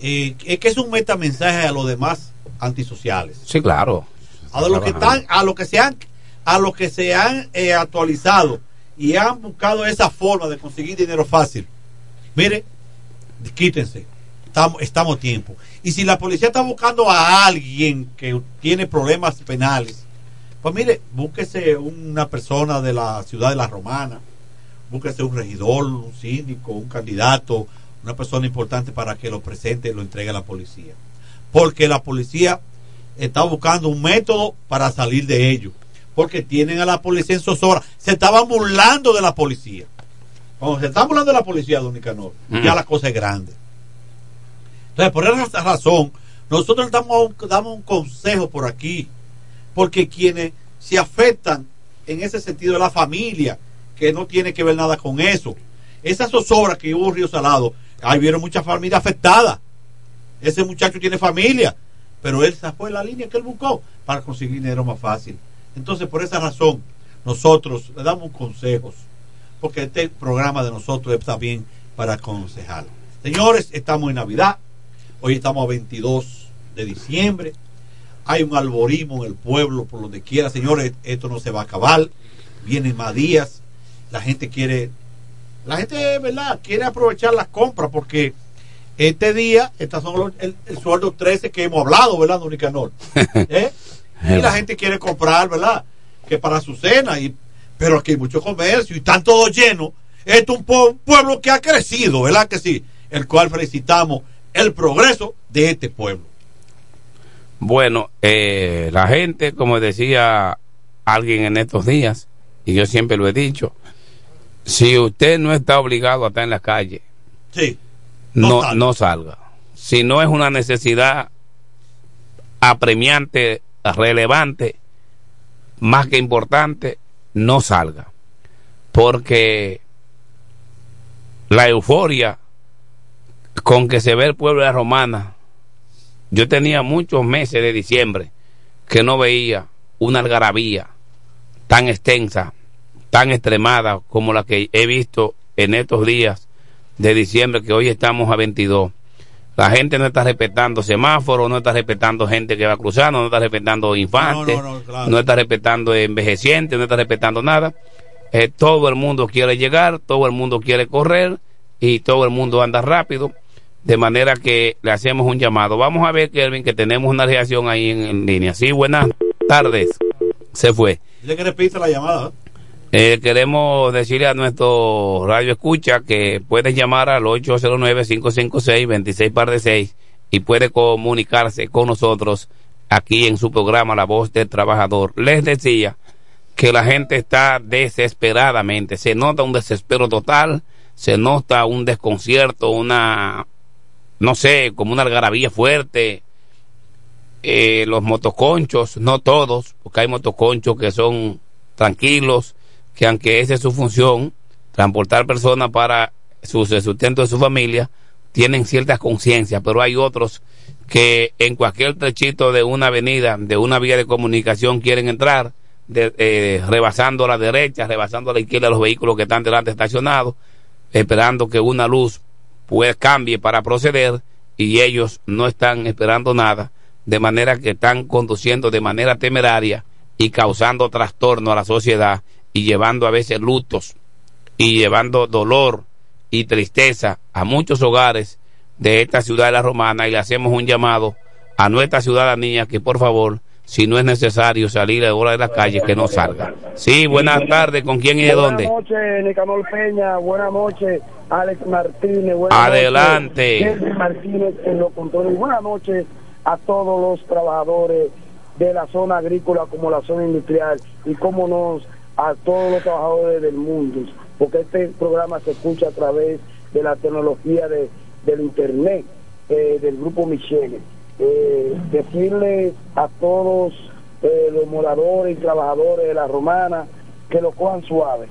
eh, es que es un metamensaje a los demás antisociales. sí claro A los que están, a los que se han, a los que se han eh, actualizado y han buscado esa forma de conseguir dinero fácil, mire, quítense. Estamos, estamos a tiempo. Y si la policía está buscando a alguien que tiene problemas penales, pues mire, búsquese una persona de la ciudad de la Romana, búsquese un regidor, un síndico, un candidato, una persona importante para que lo presente y lo entregue a la policía. Porque la policía está buscando un método para salir de ello. Porque tienen a la policía en zozobra. Se estaban burlando de la policía. Cuando se está burlando de la policía, don Nicanor, ya la cosa es grande. Entonces, por esa razón, nosotros damos un, damos un consejo por aquí. Porque quienes se afectan en ese sentido de la familia, que no tiene que ver nada con eso. Esa zozobra que hubo en Río Salado, ahí vieron muchas familias afectadas. Ese muchacho tiene familia, pero esa fue la línea que él buscó para conseguir dinero más fácil. Entonces, por esa razón, nosotros le damos consejos, porque este programa de nosotros está bien para aconsejar. Señores, estamos en Navidad, hoy estamos a 22 de diciembre, hay un algoritmo en el pueblo, por donde quiera, señores, esto no se va a acabar, vienen más días, la gente quiere, la gente, ¿verdad? Quiere aprovechar las compras porque este día, estas son los- el, el sueldo 13 que hemos hablado, ¿verdad, Nicanor? (laughs) ¿Eh? Y la gente quiere comprar, ¿verdad? Que para su cena, y, pero aquí hay mucho comercio y están todos llenos. Esto es un po- pueblo que ha crecido, ¿verdad que sí? El cual felicitamos el progreso de este pueblo. Bueno, eh, la gente, como decía alguien en estos días, y yo siempre lo he dicho, si usted no está obligado a estar en la calle, Sí. no, no salga. Si no es una necesidad apremiante, relevante, más que importante, no salga. Porque la euforia con que se ve el pueblo de la Romana, yo tenía muchos meses de diciembre que no veía una algarabía tan extensa, tan extremada como la que he visto en estos días de diciembre, que hoy estamos a 22. La gente no está respetando semáforos, no está respetando gente que va cruzando, no está respetando infantes, No, no, no, no, claro. está respetando envejecientes, no está respetando nada. Eh, todo el mundo quiere llegar, todo el mundo quiere correr y todo el mundo anda rápido. De manera que le hacemos un llamado. Vamos a ver, Kelvin, que tenemos una reacción ahí en, en línea. Sí, buenas tardes. Se fue. Dile que repita la llamada. Eh, queremos decirle a nuestro radio escucha que puede llamar al 809-556-26 par de 6 y puede comunicarse con nosotros aquí en su programa La Voz del Trabajador. Les decía que la gente está desesperadamente, se nota un desespero total, se nota un desconcierto, una, no sé, como una algarabía fuerte, eh, los motoconchos, no todos, porque hay motoconchos que son tranquilos, que aunque esa es su función, transportar personas para su sustento de su familia, tienen ciertas conciencias, pero hay otros que en cualquier trechito de una avenida, de una vía de comunicación quieren entrar, eh, rebasando a la derecha, rebasando a la izquierda los vehículos que están delante estacionados, esperando que una luz pues cambie para proceder y ellos no están esperando nada, de manera que están conduciendo de manera temeraria y causando trastorno a la sociedad y llevando a veces lutos y llevando dolor y tristeza a muchos hogares de esta ciudad de la Romana y le hacemos un llamado a nuestra ciudadanía que por favor, si no es necesario salir a hora de la calle, que no salga. Sí, buenas tardes, ¿con quién y de dónde? Buenas noches, Nicanor Peña. Buenas noches, Alex Martínez. Buenas Adelante. noches, Martínez en los controles. Buenas noches a todos los trabajadores de la zona agrícola como la zona industrial y como nos a todos los trabajadores del mundo, porque este programa se escucha a través de la tecnología de, del internet eh, del grupo Michele. Eh, decirles a todos eh, los moradores y trabajadores de la romana que lo cojan suave,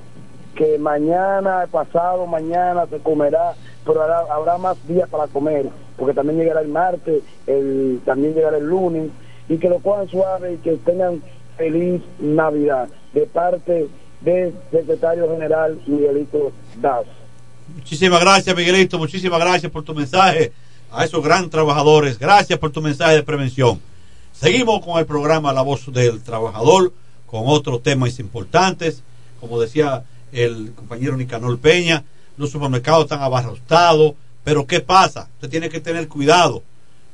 que mañana, pasado mañana se comerá, pero habrá, habrá más días para comer, porque también llegará el martes, el, también llegará el lunes, y que lo cojan suave y que tengan feliz Navidad de parte del secretario general Miguelito Das. Muchísimas gracias, Miguelito. Muchísimas gracias por tu mensaje a esos gran trabajadores. Gracias por tu mensaje de prevención. Seguimos con el programa La Voz del Trabajador, con otros temas importantes. Como decía el compañero Nicanor Peña, los supermercados están abarrotados, pero ¿qué pasa? Usted tiene que tener cuidado,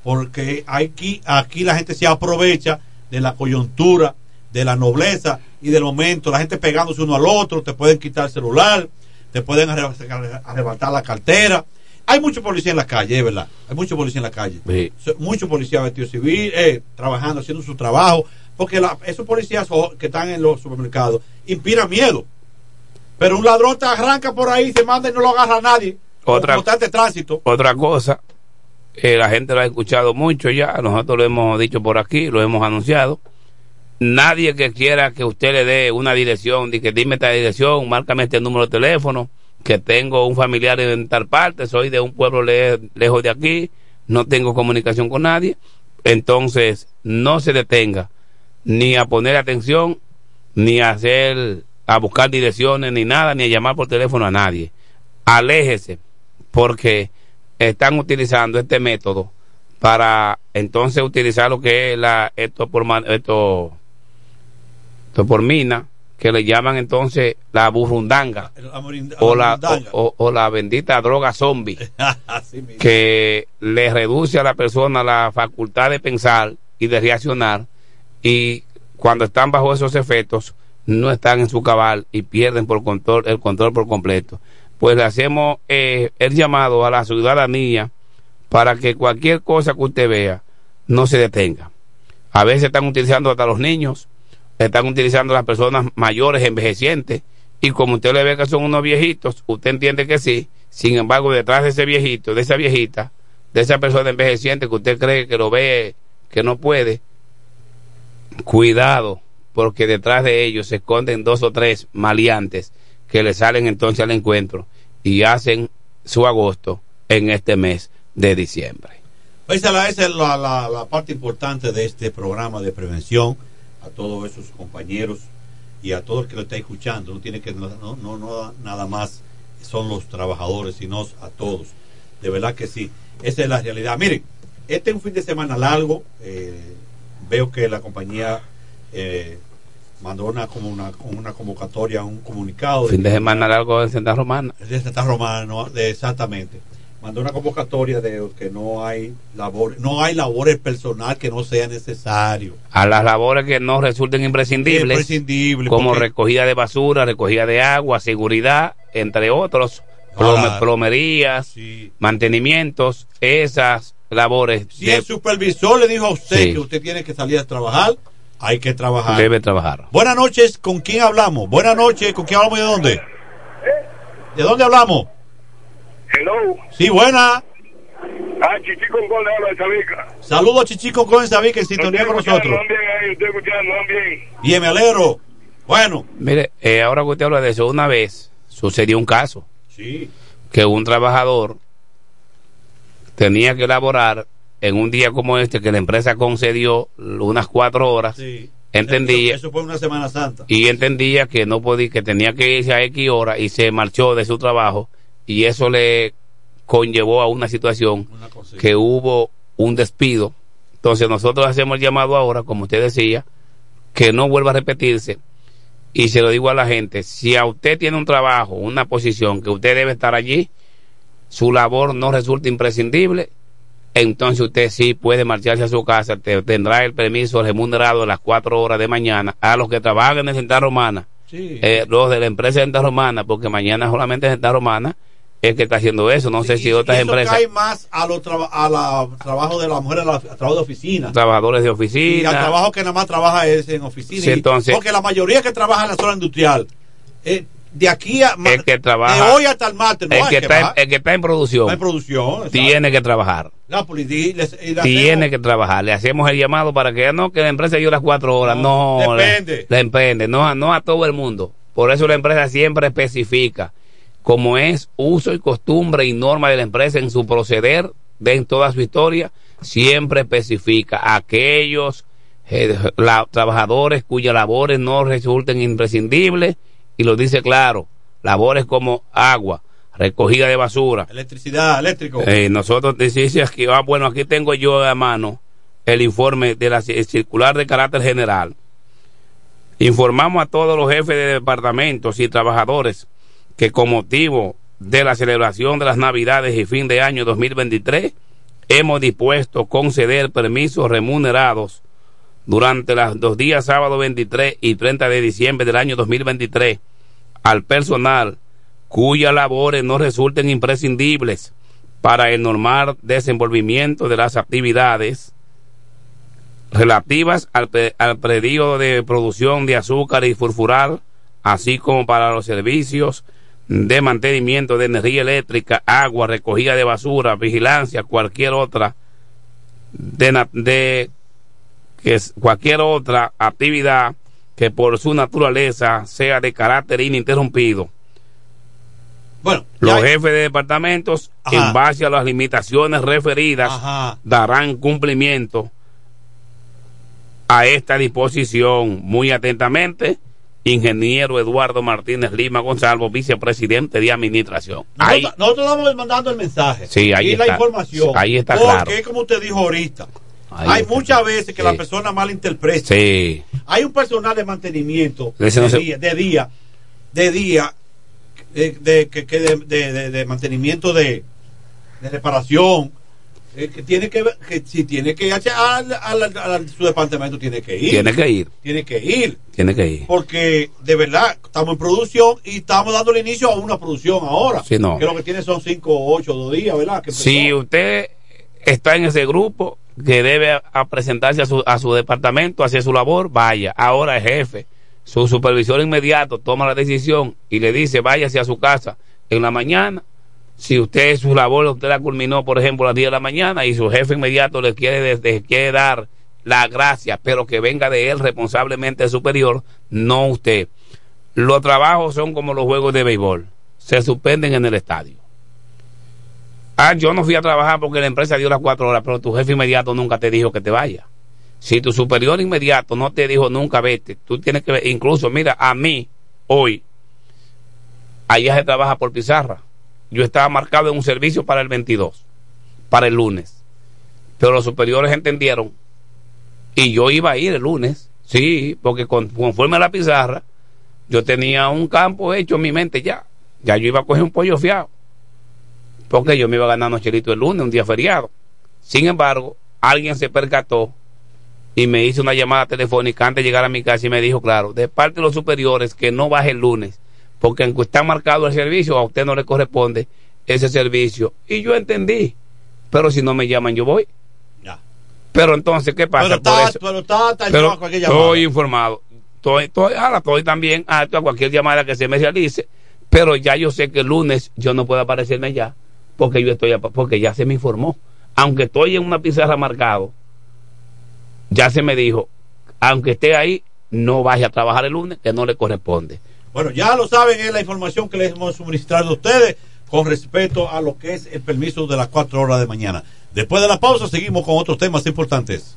porque aquí, aquí la gente se aprovecha de la coyuntura, de la nobleza y del momento, la gente pegándose uno al otro, te pueden quitar el celular, te pueden arre- arrebatar la cartera. Hay mucho policía en la calle, es verdad. Hay mucho policía en la calle. Sí. Mucho policía vestido civil, eh, trabajando, haciendo su trabajo. Porque la- esos policías que están en los supermercados inspiran miedo. Pero un ladrón te arranca por ahí, se manda y no lo agarra a nadie. Otra- está este tránsito. Otra cosa, eh, la gente lo ha escuchado mucho ya, nosotros lo hemos dicho por aquí, lo hemos anunciado. Nadie que quiera que usted le dé una dirección, di que dime esta dirección, márcame este número de teléfono, que tengo un familiar en tal parte, soy de un pueblo le- lejos de aquí, no tengo comunicación con nadie. Entonces, no se detenga ni a poner atención, ni a hacer, a buscar direcciones, ni nada, ni a llamar por teléfono a nadie. Aléjese, porque están utilizando este método para entonces utilizar lo que es la esto por esto, por mina que le llaman entonces la burrundanga o la o, o- o la bendita droga zombie (laughs) que le reduce a la persona la facultad de pensar y de reaccionar y cuando están bajo esos efectos no están en su cabal y pierden por control el control por completo. Pues le hacemos eh, el llamado a la ciudadanía para que cualquier cosa que usted vea no se detenga. A veces están utilizando hasta los niños están utilizando las personas mayores envejecientes. Y como usted le ve que son unos viejitos, usted entiende que sí, sin embargo detrás de ese viejito, de esa viejita, de esa persona envejeciente que usted cree que lo ve, que no puede, cuidado, porque detrás de ellos se esconden dos o tres maleantes que le salen entonces al encuentro y hacen su agosto en este mes de diciembre. Esa, es la- parte importante de este programa de prevención a todos esos compañeros y a todo el que lo está escuchando. No tiene que no, no, no nada más son los trabajadores, sino a todos. De verdad que sí. Esa es la realidad. Miren, este es un fin de semana largo. eh, veo que la compañía eh, mandó una como una, una convocatoria, un comunicado. Fin de semana largo en Santa Romana. de Santa Romana, no, de- exactamente. Mandó una convocatoria de que no hay labores, no hay labores personal que no sea necesario. a las labores que no resulten imprescindibles, Imprescindible, como porque- recogida de basura, recogida de agua, seguridad, entre otros, Claro. plomerías, mantenimientos, esas labores Si de- el supervisor le dijo a usted Sí. que usted tiene que salir a trabajar, hay que trabajar. debe trabajar. Buenas noches, ¿con quién hablamos? Buenas noches, ¿con quién hablamos y de dónde? ¿De dónde hablamos? Hello. Sí, buena. Ah, Chichi con gol de habla de Sabica. Saludos Chichico con Sabi que en sintonía con nosotros. Van bien ahí, estoy escuchando, van bien. Bien, me alegro. Bueno. Mire, eh, ahora que usted habla de eso, una vez sucedió un caso Sí. que un trabajador tenía que elaborar en un día como este que la empresa concedió unas cuatro horas, Sí. entendía Eso, eso fue una Semana Santa. y entendía que no podía, que tenía que irse a X hora y se marchó de su trabajo y eso le conllevó a una situación que hubo un despido. Entonces nosotros hacemos el llamado ahora, como usted decía, que no vuelva a repetirse y se lo digo a la gente, si a usted tiene un trabajo, una posición que usted debe estar allí, su labor no resulta imprescindible, entonces usted sí puede marcharse a su casa, te- tendrá el permiso remunerado a las cuatro horas de mañana a los que trabajan en Santa Romana, Sí. eh, los de la empresa de Santa Romana, porque mañana solamente Santa Romana es que está haciendo eso, no sé si otras Y eso empresas, cae más a los a la trabajo de la mujer, a, la- a trabajo de oficina. trabajadores de Y al oficina, trabajo que nada más trabaja es en oficina. Sí, Y- entonces- porque la mayoría que trabaja en la zona industrial, eh, de aquí a el que trabaja, de hoy hasta el martes, no el que, que está, en, el que está en producción, No hay producción. tiene que trabajar. La y les- y le tiene hacemos- que trabajar. Le hacemos el llamado para que no, que la empresa dio las cuatro horas. No, depende. Le, depende, no, a- no a todo el mundo. Por eso la empresa siempre especifica, como es uso y costumbre y norma de la empresa en su proceder, de en toda su historia, siempre especifica a aquellos eh, la- trabajadores cuyas labores no resulten imprescindibles y lo dice claro, labores como agua, recogida de basura, Electricidad, eléctrico. eh, nosotros decimos aquí, ah, bueno, aquí tengo yo a mano el informe de la ci- circular de carácter general. Informamos a todos los jefes de departamentos y trabajadores que con motivo de la celebración de las Navidades y fin de año 2023 hemos dispuesto conceder permisos remunerados durante los dos días sábado 23 y 30 de diciembre del año 2023 al personal cuyas labores no resulten imprescindibles para el normal desenvolvimiento de las actividades relativas al, al de producción de azúcar y furfural, así como para los servicios de mantenimiento de energía eléctrica, agua, recogida de basura, vigilancia, cualquier otra de, que es cualquier otra actividad que por su naturaleza sea de carácter ininterrumpido. Bueno, los jefes de departamentos, en base a las limitaciones referidas, darán cumplimiento a esta disposición. Muy atentamente, ingeniero Eduardo Martínez Lima Gonzalo, vicepresidente de administración. Ahí- Nosotros, nosotros estamos mandando el mensaje Sí, ahí y la está. información. Ahí está porque, claro. como usted dijo ahorita, Ahí hay está. muchas veces que Sí. la persona malinterpreta. Sí. Hay un personal de mantenimiento de, no se- día, de día, de día, de, mantenimiento de reparación, eh, que tiene que ver- que si tiene que ir al- al- al- su departamento tiene que ir. Tiene que ir. Tiene que ir. Tiene que ir. Porque de verdad estamos en producción y estamos dándole inicio a una producción ahora. Sí, no. Que lo que tiene son 5, 8, 2 días, ¿verdad? Que Si usted está en ese grupo que debe a, a presentarse a su, a su departamento, hacer su labor, vaya. Ahora el jefe, su supervisor inmediato toma la decisión y le dice, váyase a su casa en la mañana. Si usted su labor, usted la culminó, por ejemplo, a las 10 de la mañana y su jefe inmediato le quiere, le quiere dar la gracia, pero que venga de él responsablemente superior, no usted. Los trabajos son como los juegos de béisbol, se suspenden en el estadio. Ah, yo no fui a trabajar porque la empresa dio las cuatro horas, pero tu jefe inmediato nunca te dijo que te vaya. Si tu superior inmediato no te dijo nunca vete, tú tienes que incluso mira, a mí, hoy, allá se trabaja por pizarra. Yo estaba marcado en un servicio para el 22, para el lunes. Pero los superiores entendieron y yo iba a ir el lunes, sí, porque con- conforme a la pizarra, yo tenía un campo hecho en mi mente ya. Ya yo iba a coger un pollo fiado porque yo me iba a ganar unos chelitos el lunes, un día feriado. Sin embargo, alguien se percató y me hizo una llamada telefónica antes de llegar a mi casa y me dijo, claro, de parte de los superiores que no baje el lunes, porque aunque está marcado el servicio, a usted no le corresponde ese servicio. Y yo entendí, pero si no me llaman, yo voy. Pero entonces, ¿qué pasa? Pero Por está, eso- pero está atento pero a estoy informado. Estoy, estoy, ahora estoy también alto a cualquier llamada que se me realice, pero ya yo sé que el lunes yo no puedo aparecerme ya, porque yo estoy, porque ya se me informó. Aunque estoy en una pizarra marcado, ya se me dijo, aunque esté ahí, no vaya a trabajar el lunes, que no le corresponde. Bueno, ya lo saben, es la información que les hemos suministrado a ustedes con respecto a lo que es el permiso de las cuatro horas de mañana. Después de la pausa, seguimos con otros temas importantes.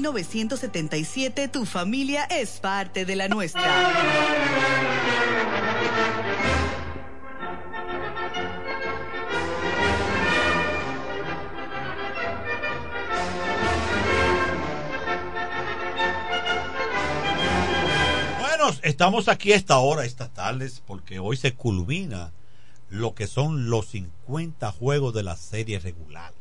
tu familia es parte de la nuestra. Bueno, estamos aquí a esta hora, estas tardes, porque hoy se culmina lo que son los 50 juegos de la serie regular.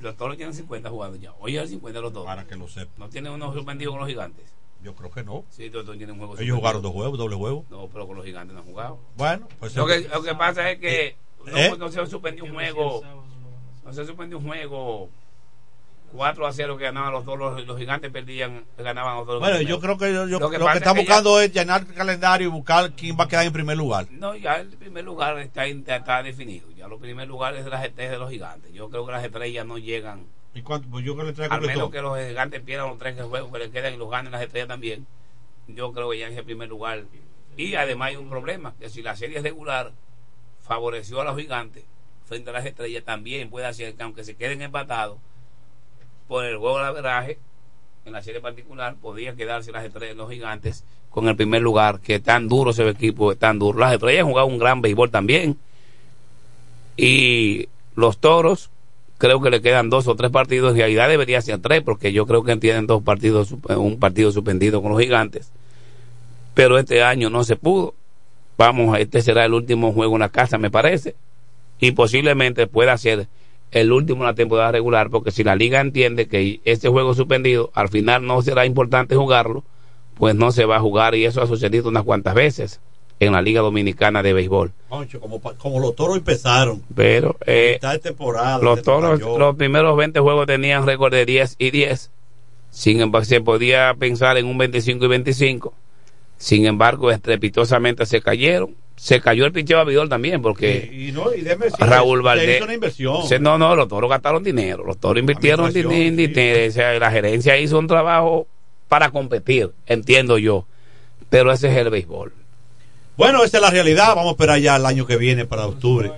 Los toros tienen 50 jugados ya. Hoy es el 50 los toros. Para que lo sepan. ¿No tienen unos suspendidos con los gigantes? Yo creo que no. Sí, todos tienen un juego Ellos jugaron dos juegos, doble juego. No, pero con los gigantes no han jugado. Bueno, pues lo que, lo que pasa es que no, ¿Eh? no se suspendió un juego. No se suspendió un juego 4 a 0 que ganaban los dos, los, los gigantes perdían, ganaban los dos. Bueno, yo creo que yo- yo- Lo lo que pasa está es que buscando es llenar el calendario y buscar quién va a quedar en primer lugar. No, ya el primer lugar está, está definido. Ya los primeros lugares de las estrellas de los gigantes. Yo creo que las estrellas no llegan. ¿Y cuánto? Pues yo creo que Al menos todo. que los gigantes pierdan los tres juegos que le quedan y los ganen las estrellas también. Yo creo que ya en ese primer lugar. Y además hay un problema, que si la serie regular favoreció a los gigantes frente a las estrellas, también puede hacer que aunque se queden empatados por el juego de averaje, en la serie particular, podían quedarse las estrellas, los gigantes, con el primer lugar, que tan duro ese equipo, tan duro. Las estrellas han jugado un gran béisbol también. Y los toros, creo que le quedan dos o tres partidos. En realidad debería ser tres, porque yo creo que tienen dos partidos, un partido suspendido con los gigantes. Pero este año no se pudo. Vamos, este será el último juego en la casa, me parece. Y posiblemente pueda ser el último en la temporada regular, porque si la liga entiende que este juego suspendido al final no será importante jugarlo, pues no se va a jugar. Y eso ha sucedido unas cuantas veces en la Liga Dominicana de Béisbol. Concho, como, los toros empezaron. Pero eh, temporada. los toros, los primeros 20 juegos tenían récord de 10 y 10. Sin embargo, se podía pensar en un 25 y 25. Sin embargo, estrepitosamente se cayeron. Se cayó el picheo abridor también, porque Y, y no, y déjeme decirle, Raúl Valdés. hizo una inversión. Se- no, no, los toros gastaron dinero. Los toros invirtieron Administración, din- dinero. O sea, la gerencia hizo un trabajo para competir, entiendo yo. Pero ese es el béisbol. Bueno, esa es la realidad. Vamos a esperar ya el año que viene para octubre.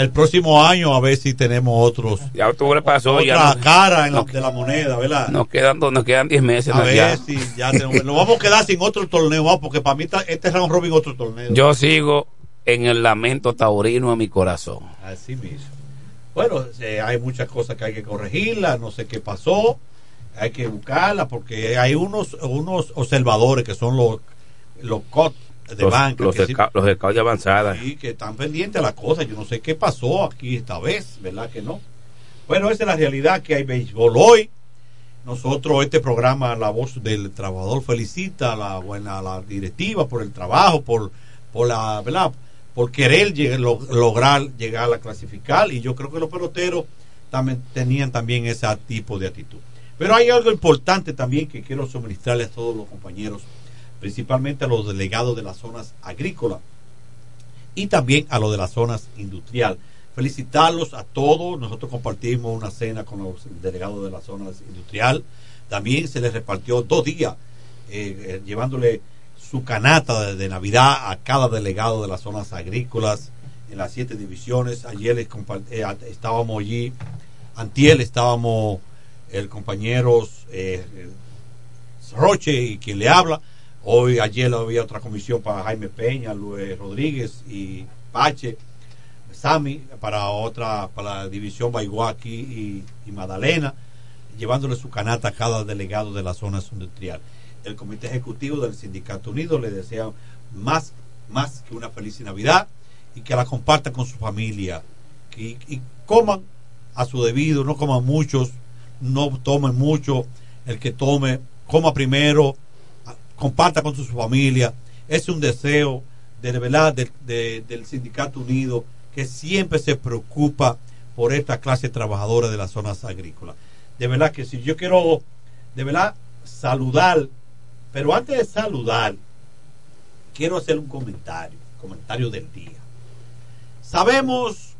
El próximo año a ver si tenemos otros. Ya octubre pasó. Otra ya no- cara en la- de la moneda, ¿verdad? nos quedan nos quedan 10 meses. a ¿no? ver Ya. si ya tenemos- nos vamos a quedar sin otro torneo, vamos, porque para mí está- este es round robin otro torneo. Yo sigo en el lamento taurino a mi corazón. Así mismo. Bueno, eh, hay muchas cosas que hay que corregirlas, no sé qué pasó, hay que buscarlas porque hay unos unos observadores que son los los COT de los, banca los, sí- los de avanzada. sí, que están pendientes de las cosas. Yo no sé qué pasó aquí esta vez, ¿verdad que no? Bueno, esa es la realidad que hay béisbol hoy. Nosotros, este programa, La Voz del Trabajador, felicita a la buena a la directiva por el trabajo, por, por la, ¿verdad? Por querer llegar- lograr llegar a clasificar. Y yo creo que los peloteros también tenían también ese tipo de actitud. Pero hay algo importante también que quiero suministrarles a todos los compañeros, principalmente a los delegados de las zonas agrícolas y también a los de las zonas industrial. Felicitarlos a todos. Nosotros compartimos una cena con los delegados de las zonas industrial. También se les repartió dos días eh, eh, llevándole su canasta de, Navidad a cada delegado de las zonas agrícolas en las siete divisiones. Ayer les eh, estábamos allí, antiel estábamos el compañero eh, Roche y quien le habla. Hoy, ayer había otra comisión para Jaime Peña, Luis Rodríguez y Pache, Sami, para otra, para la división Baiguaki y, y Magdalena, llevándole su canasta a cada delegado de las zonas industrial. El Comité Ejecutivo del Sindicato Unido le desea más, más que una feliz Navidad y que la compartan con su familia. Y, coman a su debido, no coman muchos, no tomen mucho. El que tome, coma primero, comparta con su familia. Es un deseo de verdad de- de- del Sindicato Unido que siempre se preocupa por esta clase trabajadora de las zonas agrícolas. De verdad que si yo quiero, de verdad, saludar, pero antes de saludar, quiero hacer un comentario, comentario del día. Sabemos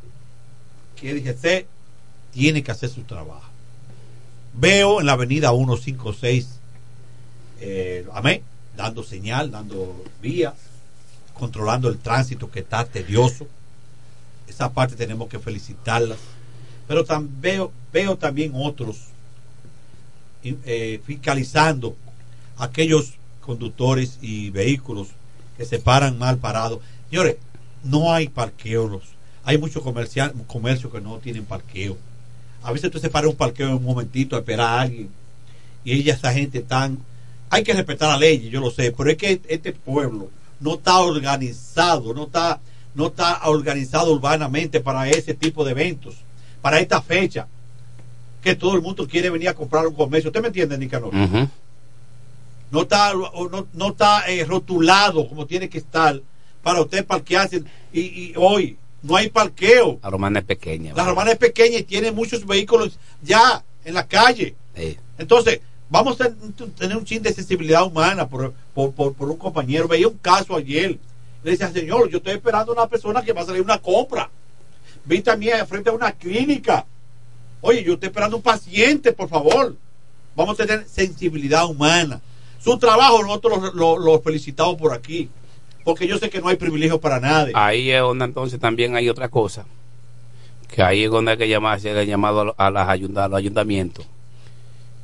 que el IGC tiene que hacer su trabajo. Veo en la avenida 156 eh, AME dando señal, dando vía, controlando el tránsito que está tedioso. Esa parte tenemos que felicitarlas. Pero veo, veo también otros eh, fiscalizando aquellos conductores y vehículos que se paran mal parados. Señores, no hay parqueos. Hay muchos comercios que no tienen parqueo. A veces tú se para un parqueo un momentito a esperar a alguien. Y ella, esa gente tan... Hay que respetar la ley, yo lo sé, pero es que este pueblo no está organizado, no está, no está organizado urbanamente para ese tipo de eventos, para esta fecha, que todo el mundo quiere venir a comprar un comercio. ¿Usted me entiende, Nicanor? Ujú. no está no, no está eh, rotulado como tiene que estar para usted parquearse y, y hoy no hay parqueo La romana es pequeña. la romana es pequeña y tiene muchos vehículos ya en la calle. Sí. Entonces, vamos a ten- tener un chin de sensibilidad humana por, por, por- un compañero. Veía un caso ayer. Le decía, señor, yo estoy esperando a una persona que va a salir una compra. Vi también frente a una clínica. Oye, yo estoy esperando un paciente, por favor. Vamos a tener sensibilidad humana. Su trabajo nosotros lo, felicitamos por aquí. Porque yo sé que no hay privilegio para nadie. Ahí es donde entonces también hay otra cosa. Que ahí es donde hay que llamar, el llamado a, a los ayuntamientos.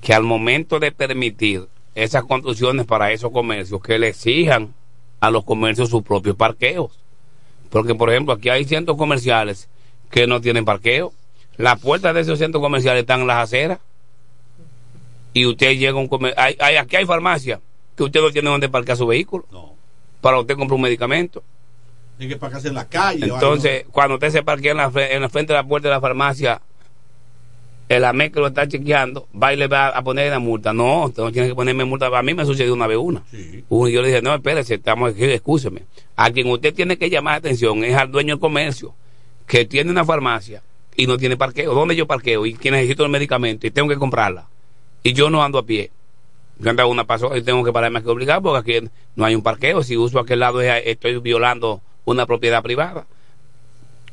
Que al momento de permitir esas construcciones para esos comercios, que le exijan a los comercios sus propios parqueos. Porque, por ejemplo, aquí hay centros comerciales que no tienen parqueo. Las puertas de esos centros comerciales están en las aceras. Y usted llega a un comercio. Hay, hay- aquí hay farmacia que usted no tiene donde parquear su vehículo. Para usted comprar un medicamento. Tiene que pararse en la calle. Entonces, cuando usted se parquea en la, en la frente de la puerta de la farmacia, el AME que lo está chequeando, va y le va a poner la multa. No, usted no tiene que ponerme multa. A mí me sucedió una vez una. Uno, y yo le dije, no, espérese, estamos aquí, excúseme. A quien usted tiene que llamar la atención es al dueño del comercio, que tiene una farmacia y no tiene parqueo. ¿Dónde yo parqueo? Y que necesito el medicamento y tengo que comprarla. Y yo no ando a pie. Yo ando a una paso y tengo que pararme aquí obligado porque aquí no hay un parqueo. Si uso aquel lado, es- estoy violando una propiedad privada.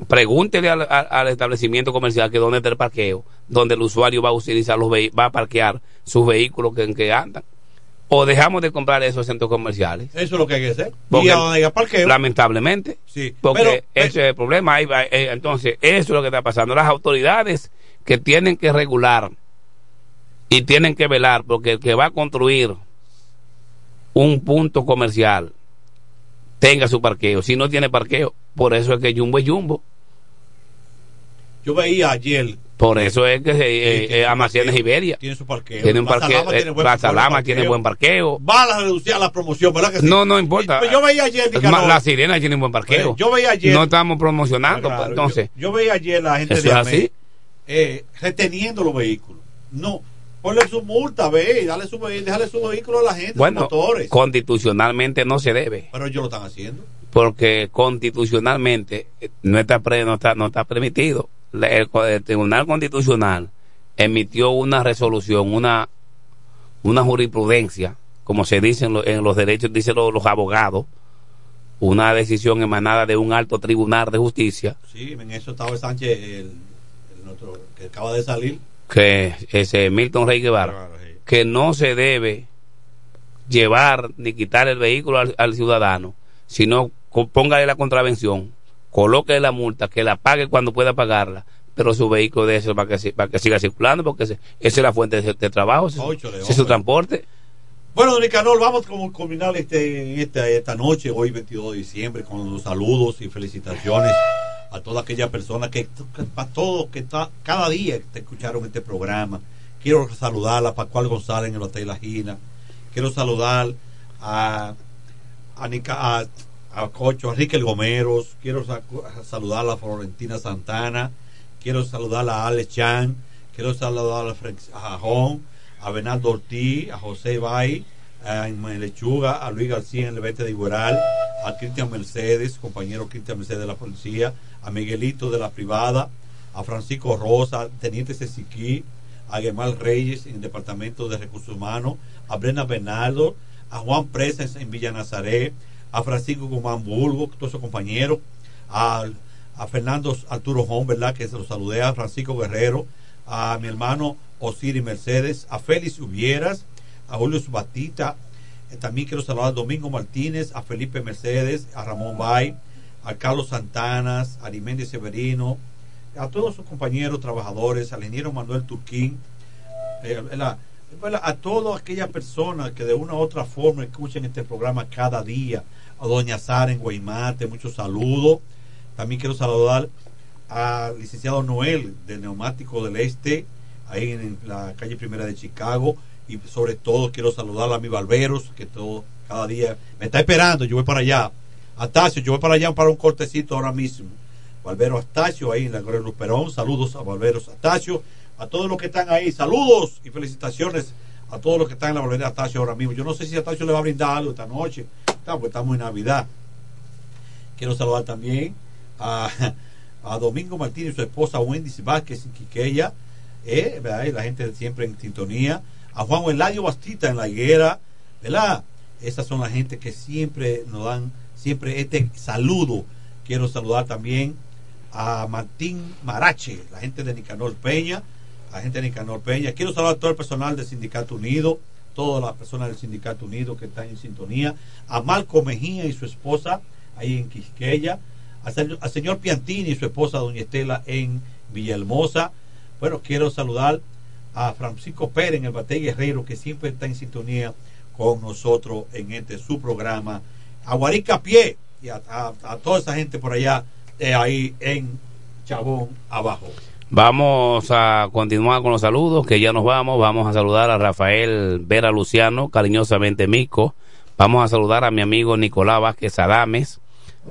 Pregúntele al, al- al establecimiento comercial que dónde está el parqueo, donde el usuario va a utilizar los va a parquear sus vehículos que, en que andan. O dejamos de comprar esos centros comerciales. Eso es lo que hay que hacer. Porque y a donde haya parqueo. Lamentablemente. Sí, Porque pero- ese es el problema. Ahí va, eh, entonces, eso es lo que está pasando. Las autoridades que tienen que regular y tienen que velar, porque el que va a construir un punto comercial tenga su parqueo. Si no tiene parqueo, por eso es que Jumbo es Jumbo. Yo veía ayer. Por eso es que eh, eh, tiene parqueo, Iberia Tiene su parqueo. tiene un parqueo. Tiene eh, buen- parqueo. tiene buen parqueo. Va a reducir a la promoción, ¿verdad que sí? No, no importa. Yo veía ayer, más, la sirena tiene un buen parqueo. Yo veía ayer- No estamos promocionando, Claro, pues, entonces. Yo, yo veía ayer la gente ¿Eso de AME, así? eh, reteniendo los vehículos. No, ponle su multa, ve, y dale su, déjale su vehículo a la gente, Bueno, motores. constitucionalmente no se debe, Pero ellos lo están haciendo. porque constitucionalmente eh, no está, pre- no está, no está permitido. El, el Tribunal Constitucional emitió una resolución, una, una jurisprudencia, como se dice en, lo- en los derechos, dicen los, los abogados, una decisión emanada de un alto tribunal de justicia. Sí, en eso estaba Sánchez, el, el otro que acaba de salir. que ese Milton Rey Guevara, que no se debe llevar ni quitar el vehículo al, al ciudadano, sino póngale la contravención, coloque la multa, que la pague cuando pueda pagarla, pero su vehículo de eso para que, para que siga circulando, porque ese- esa es la fuente de, de trabajo, ese, es su transporte. Bueno, don Nicanor, vamos a combinar este, esta, esta noche, hoy 22 de diciembre, con los saludos y felicitaciones a toda aquella persona que, para todos que está, cada día que te escucharon este programa. Quiero saludar a Pascual González en el Hotel La Gina. Quiero saludar a, a, Nica- a, a Cocho, a Riquel Gomeros. Quiero saludar a Florentina Santana. Quiero saludar a Alex Chan. Quiero saludar a, Frank- a a Bernardo Ortiz, a José Bay, a Lechuga, a Luis García en el Vete de Igueral, a Cristian Mercedes, compañero Cristian Mercedes de la policía, a Miguelito de la privada, a Francisco Rosa, Teniente Ceciquí, a Gemal Reyes en el Departamento de Recursos Humanos, a Brena Bernardo, a Juan Presas en Villa Nazaret, a Francisco Guzmán Bulgo, todos sus compañeros, a, a Fernando Arturo Hom, ¿verdad? Que se lo saludé, a Francisco Guerrero, a mi hermano Osiris Mercedes, a Félix Ubieras, a Julio Batista, eh, también quiero saludar a Domingo Martínez, a Felipe Mercedes, a Ramón Bay, a Carlos Santanas, a Arimendi Severino, a todos sus compañeros trabajadores, al ingeniero Manuel Turquín, eh, la- a todas aquellas personas que de una u otra forma escuchan este programa cada día, a Doña Sara en Guaymate, muchos saludos. También quiero saludar al licenciado Noel de Neumático del Este, ahí en la calle Primera de Chicago. Y sobre todo quiero saludar a mi Barberos, que todo, cada día me está esperando. Yo voy para allá. Atacio, yo voy para allá para un cortecito ahora mismo. Barbero Astacio, ahí en la Gloria Luz Perón. Saludos a Barberos Astacio, a todos los que están ahí. Saludos y felicitaciones a todos los que están en la Barbería Astacio ahora mismo. Yo no sé si Astacio le va a brindar algo esta noche. Está, pues estamos en Navidad. Quiero saludar también a, (laughs) a Domingo Martínez y su esposa Wendy Vázquez en Quiqueya. eh, ¿verdad? La gente siempre en sintonía. A Juan Eladio Bastita en la higuera, ¿verdad? Esas son la gente que siempre nos dan, siempre este saludo. Quiero saludar también a Martín Marache, la gente de Nicanor Peña, la gente de Nicanor Peña. Quiero saludar a todo el personal del Sindicato Unido, todas las personas del Sindicato Unido que están en sintonía, a Marco Mejía y su esposa ahí en Quisqueya, al señor, Piantini y su esposa Doña Estela en Villahermosa. Bueno, quiero saludar a Francisco Pérez en el Batey Guerrero, que siempre está en sintonía con nosotros en este su programa. A Guarica Pie y a toda esa gente por allá, eh, ahí en Chabón abajo. Vamos a continuar con los saludos, que ya nos vamos. Vamos a saludar a Rafael Vera Luciano, cariñosamente Mico. Vamos a saludar a mi amigo Nicolás Vázquez Adames,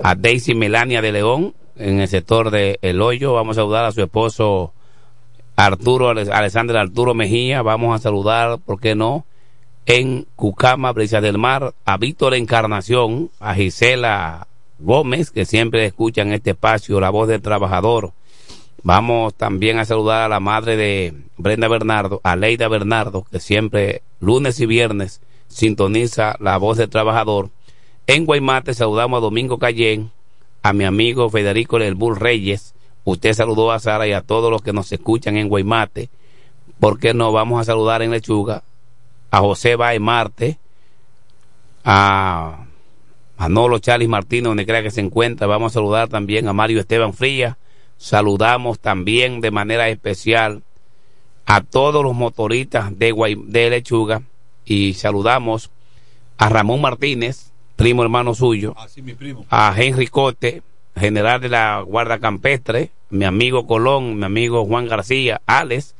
a Daisy Melania de León, en el sector de El Hoyo. Vamos a saludar a su esposo Arturo, Ale- Alexander Arturo Mejía. Vamos a saludar, ¿por qué no? En Cucama, Brisa del Mar, a Víctor Encarnación, a Gisela Gómez, que siempre escuchan este espacio, La Voz del Trabajador. Vamos también a saludar a la madre de Brenda Bernardo, a Leida Bernardo, que siempre lunes y viernes sintoniza la voz del trabajador. En Guaymate saludamos a Domingo Cayén, a mi amigo Federico El Bull Reyes. Usted saludó a Sara y a todos los que nos escuchan en Guaymate. ¿Por qué no vamos a saludar en Lechuga? A José Bae Marte, a Manolo Charles Martínez, donde crea que se encuentra. Vamos a saludar también a Mario Esteban Frías. Saludamos también de manera especial a todos los motoristas de, Guay- de Lechuga y saludamos a Ramón Martínez, primo hermano suyo, mi primo. a Henry Cote, general de la Guardia Campestre, mi amigo Colón, mi amigo Juan García, Alex.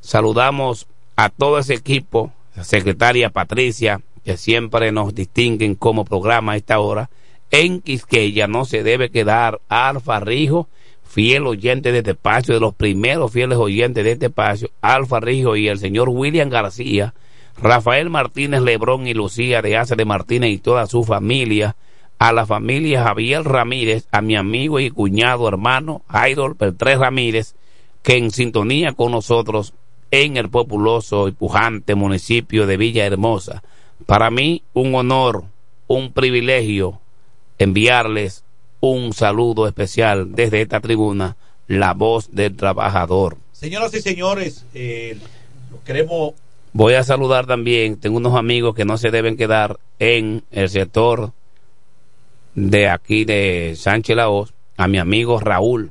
Saludamos a todo ese equipo, la secretaria Patricia, que siempre nos distinguen como programa a esta hora. En Quisqueya no se debe quedar Alfa Rijo, fiel oyente de este espacio, de los primeros fieles oyentes de este espacio, Alfa Rijo y el señor William García, Rafael Martínez Lebrón y Lucía de Ace de Martínez y toda su familia, a la familia Javier Ramírez, a mi amigo y cuñado hermano Jairo Beltrés Ramírez, que en sintonía con nosotros en el populoso y pujante municipio de Villahermosa. Para mí, un honor, un privilegio enviarles un saludo especial desde esta tribuna, la voz del trabajador. Señoras y señores, eh, queremos Voy a saludar también, tengo unos amigos que no se deben quedar en el sector de aquí de Sánchez Laos, a mi amigo Raúl,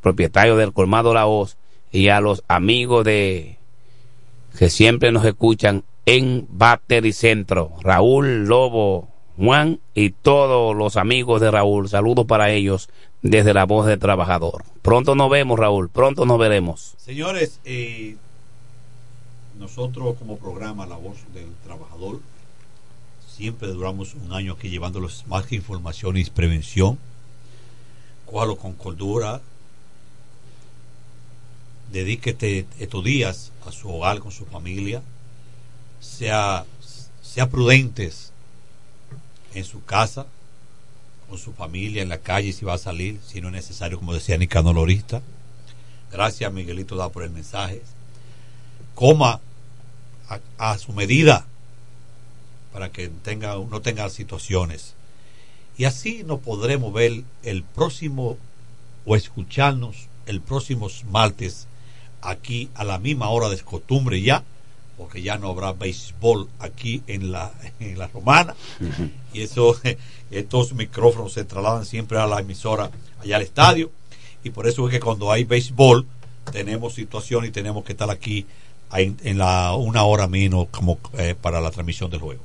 propietario del colmado Laos, y a los amigos de que siempre nos escuchan en Battery Centro, Raúl Lobo, Juan y todos los amigos de Raúl, saludos para ellos desde la voz del trabajador. Pronto nos vemos, Raúl, pronto nos veremos. Señores, eh, nosotros como programa La Voz del Trabajador siempre duramos un año aquí llevándolos más que información y prevención. Cójalo con cordura. Dedíquete estos días a su hogar con su familia. Sea, sea prudentes en su casa, con su familia, en la calle si va a salir, si no es necesario, como decía Nicanor Lorista. Gracias, Miguelito, da por el mensaje. Coma a, su medida para que tenga, no tenga situaciones. Y así nos podremos ver el próximo o escucharnos el próximo martes aquí a la misma hora de costumbre ya, porque ya no habrá béisbol aquí en la, en la romana. Y eso, (laughs) estos micrófonos se trasladan siempre a la emisora, allá al estadio. Y por eso es que cuando hay béisbol, tenemos situación y tenemos que estar aquí en, en la una hora menos como eh, para la transmisión del juego.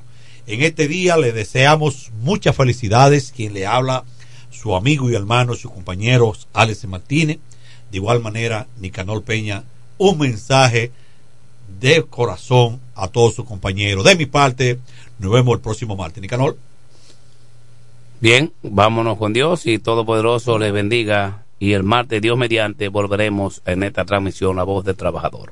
En este día le deseamos muchas felicidades. Quien le habla, su amigo y hermano, su compañero Alex Martínez. De igual manera, Nicanor Peña, un mensaje de corazón a todos sus compañeros. De mi parte, nos vemos el próximo martes. Nicanor. Bien, vámonos con Dios y Todopoderoso les bendiga. Y el martes, Dios mediante, volveremos en esta transmisión La Voz del Trabajador.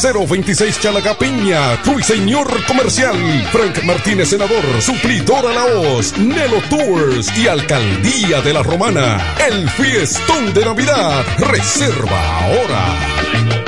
026 Chalaga Peña, Ruiseñor Comercial. Frank Martínez, Senador, Suplidora La Hoz, Nelo Tours y Alcaldía de la Romana. El fiestón de Navidad. Reserva ahora.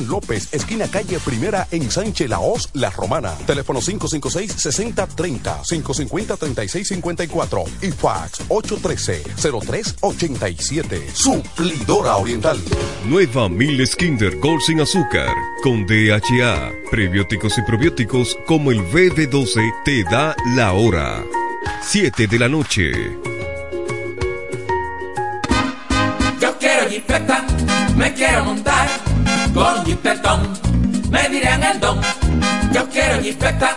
López, esquina calle Primera en Sánchez Laos, La Romana. Teléfono 556-6030, 550-3654 y fax 813-0387. Suplidora Oriental. Nueva Miles Kinder Gold sin azúcar con DHA, prebióticos y probióticos como el BD12 te da la hora. 7 de la noche. Yo quiero jipeta, me quiero montar con jipetón, me dirán el don. Yo quiero jipeta,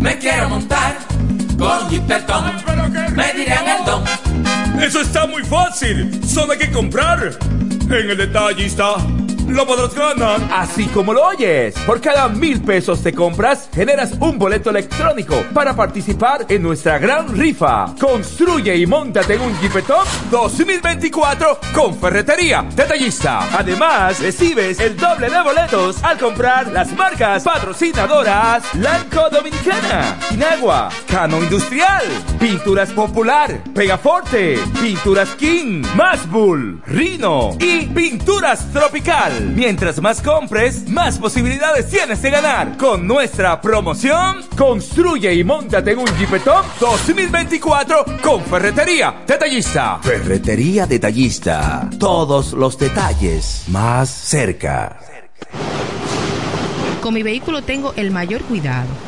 me quiero montar con jipetón, me dirán el don. Eso está muy fácil, solo hay que comprar. En el detallista lo podrás ganar. Así como lo oyes. Por cada mil pesos te compras, generas un boleto electrónico para participar en nuestra gran rifa. Construye y montate en un Jeep Top 2024 con Ferretería Detallista. Además, recibes el doble de boletos al comprar las marcas patrocinadoras Lanco Dominicana, Inagua, Cano Industrial, Pinturas Popular, Pegaforte, Pinturas King, Masbull, Rino y Pinturas Tropical. Mientras más compres, más posibilidades tienes de ganar. Con nuestra promoción, construye y montate en un Jeep Top 2024 con Ferretería Detallista. Ferretería Detallista. Todos los detalles más cerca. Con mi vehículo tengo el mayor cuidado.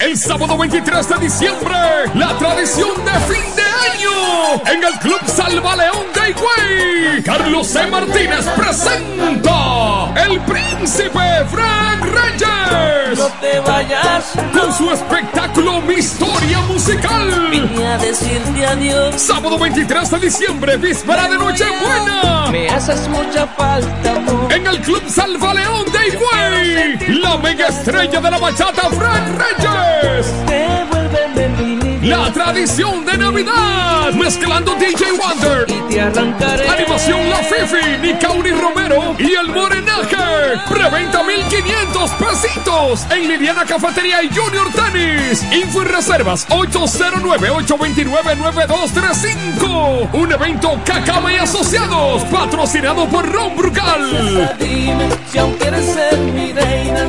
El sábado 23 de diciembre, la tradición de fin de año en el Club Salva León de Higüey. Carlos C. Martínez presenta El Príncipe Frank Reyes. No te vayas. Con su espectáculo Mi Historia Musical. Vine a decirte adiós. Sábado 23 de diciembre, víspera de Nochebuena. Me haces mucha falta, amor. En el Club Salva León de Higüey. La mega estrella de la bachata, Frank Reyes. La tradición de Navidad. Mezclando DJ Wonder. Animación La Fifi, Nicauri Romero y el Morenaje. Preventa 1500 pesitos en Liliana Cafetería y Junior Tennis. Info y reservas 809-829-9235. Un evento Cacaba y Asociados, patrocinado por Ron Brugal. Dime si ser mi reina.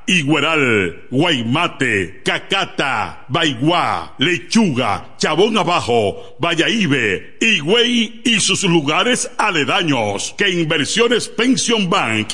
Igueral, Guaymate, Cacata, Baigua, Lechuga, Chabón Abajo, Vallaíbe, Higüey y sus lugares aledaños que Inversiones Pension Bank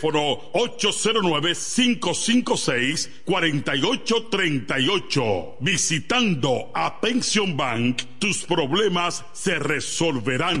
809-556-4838. Visitando a Pension Bank, tus problemas se resolverán.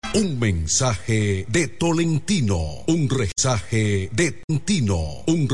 Un mensaje de Tolentino. Un mensaje de Tolentino. Un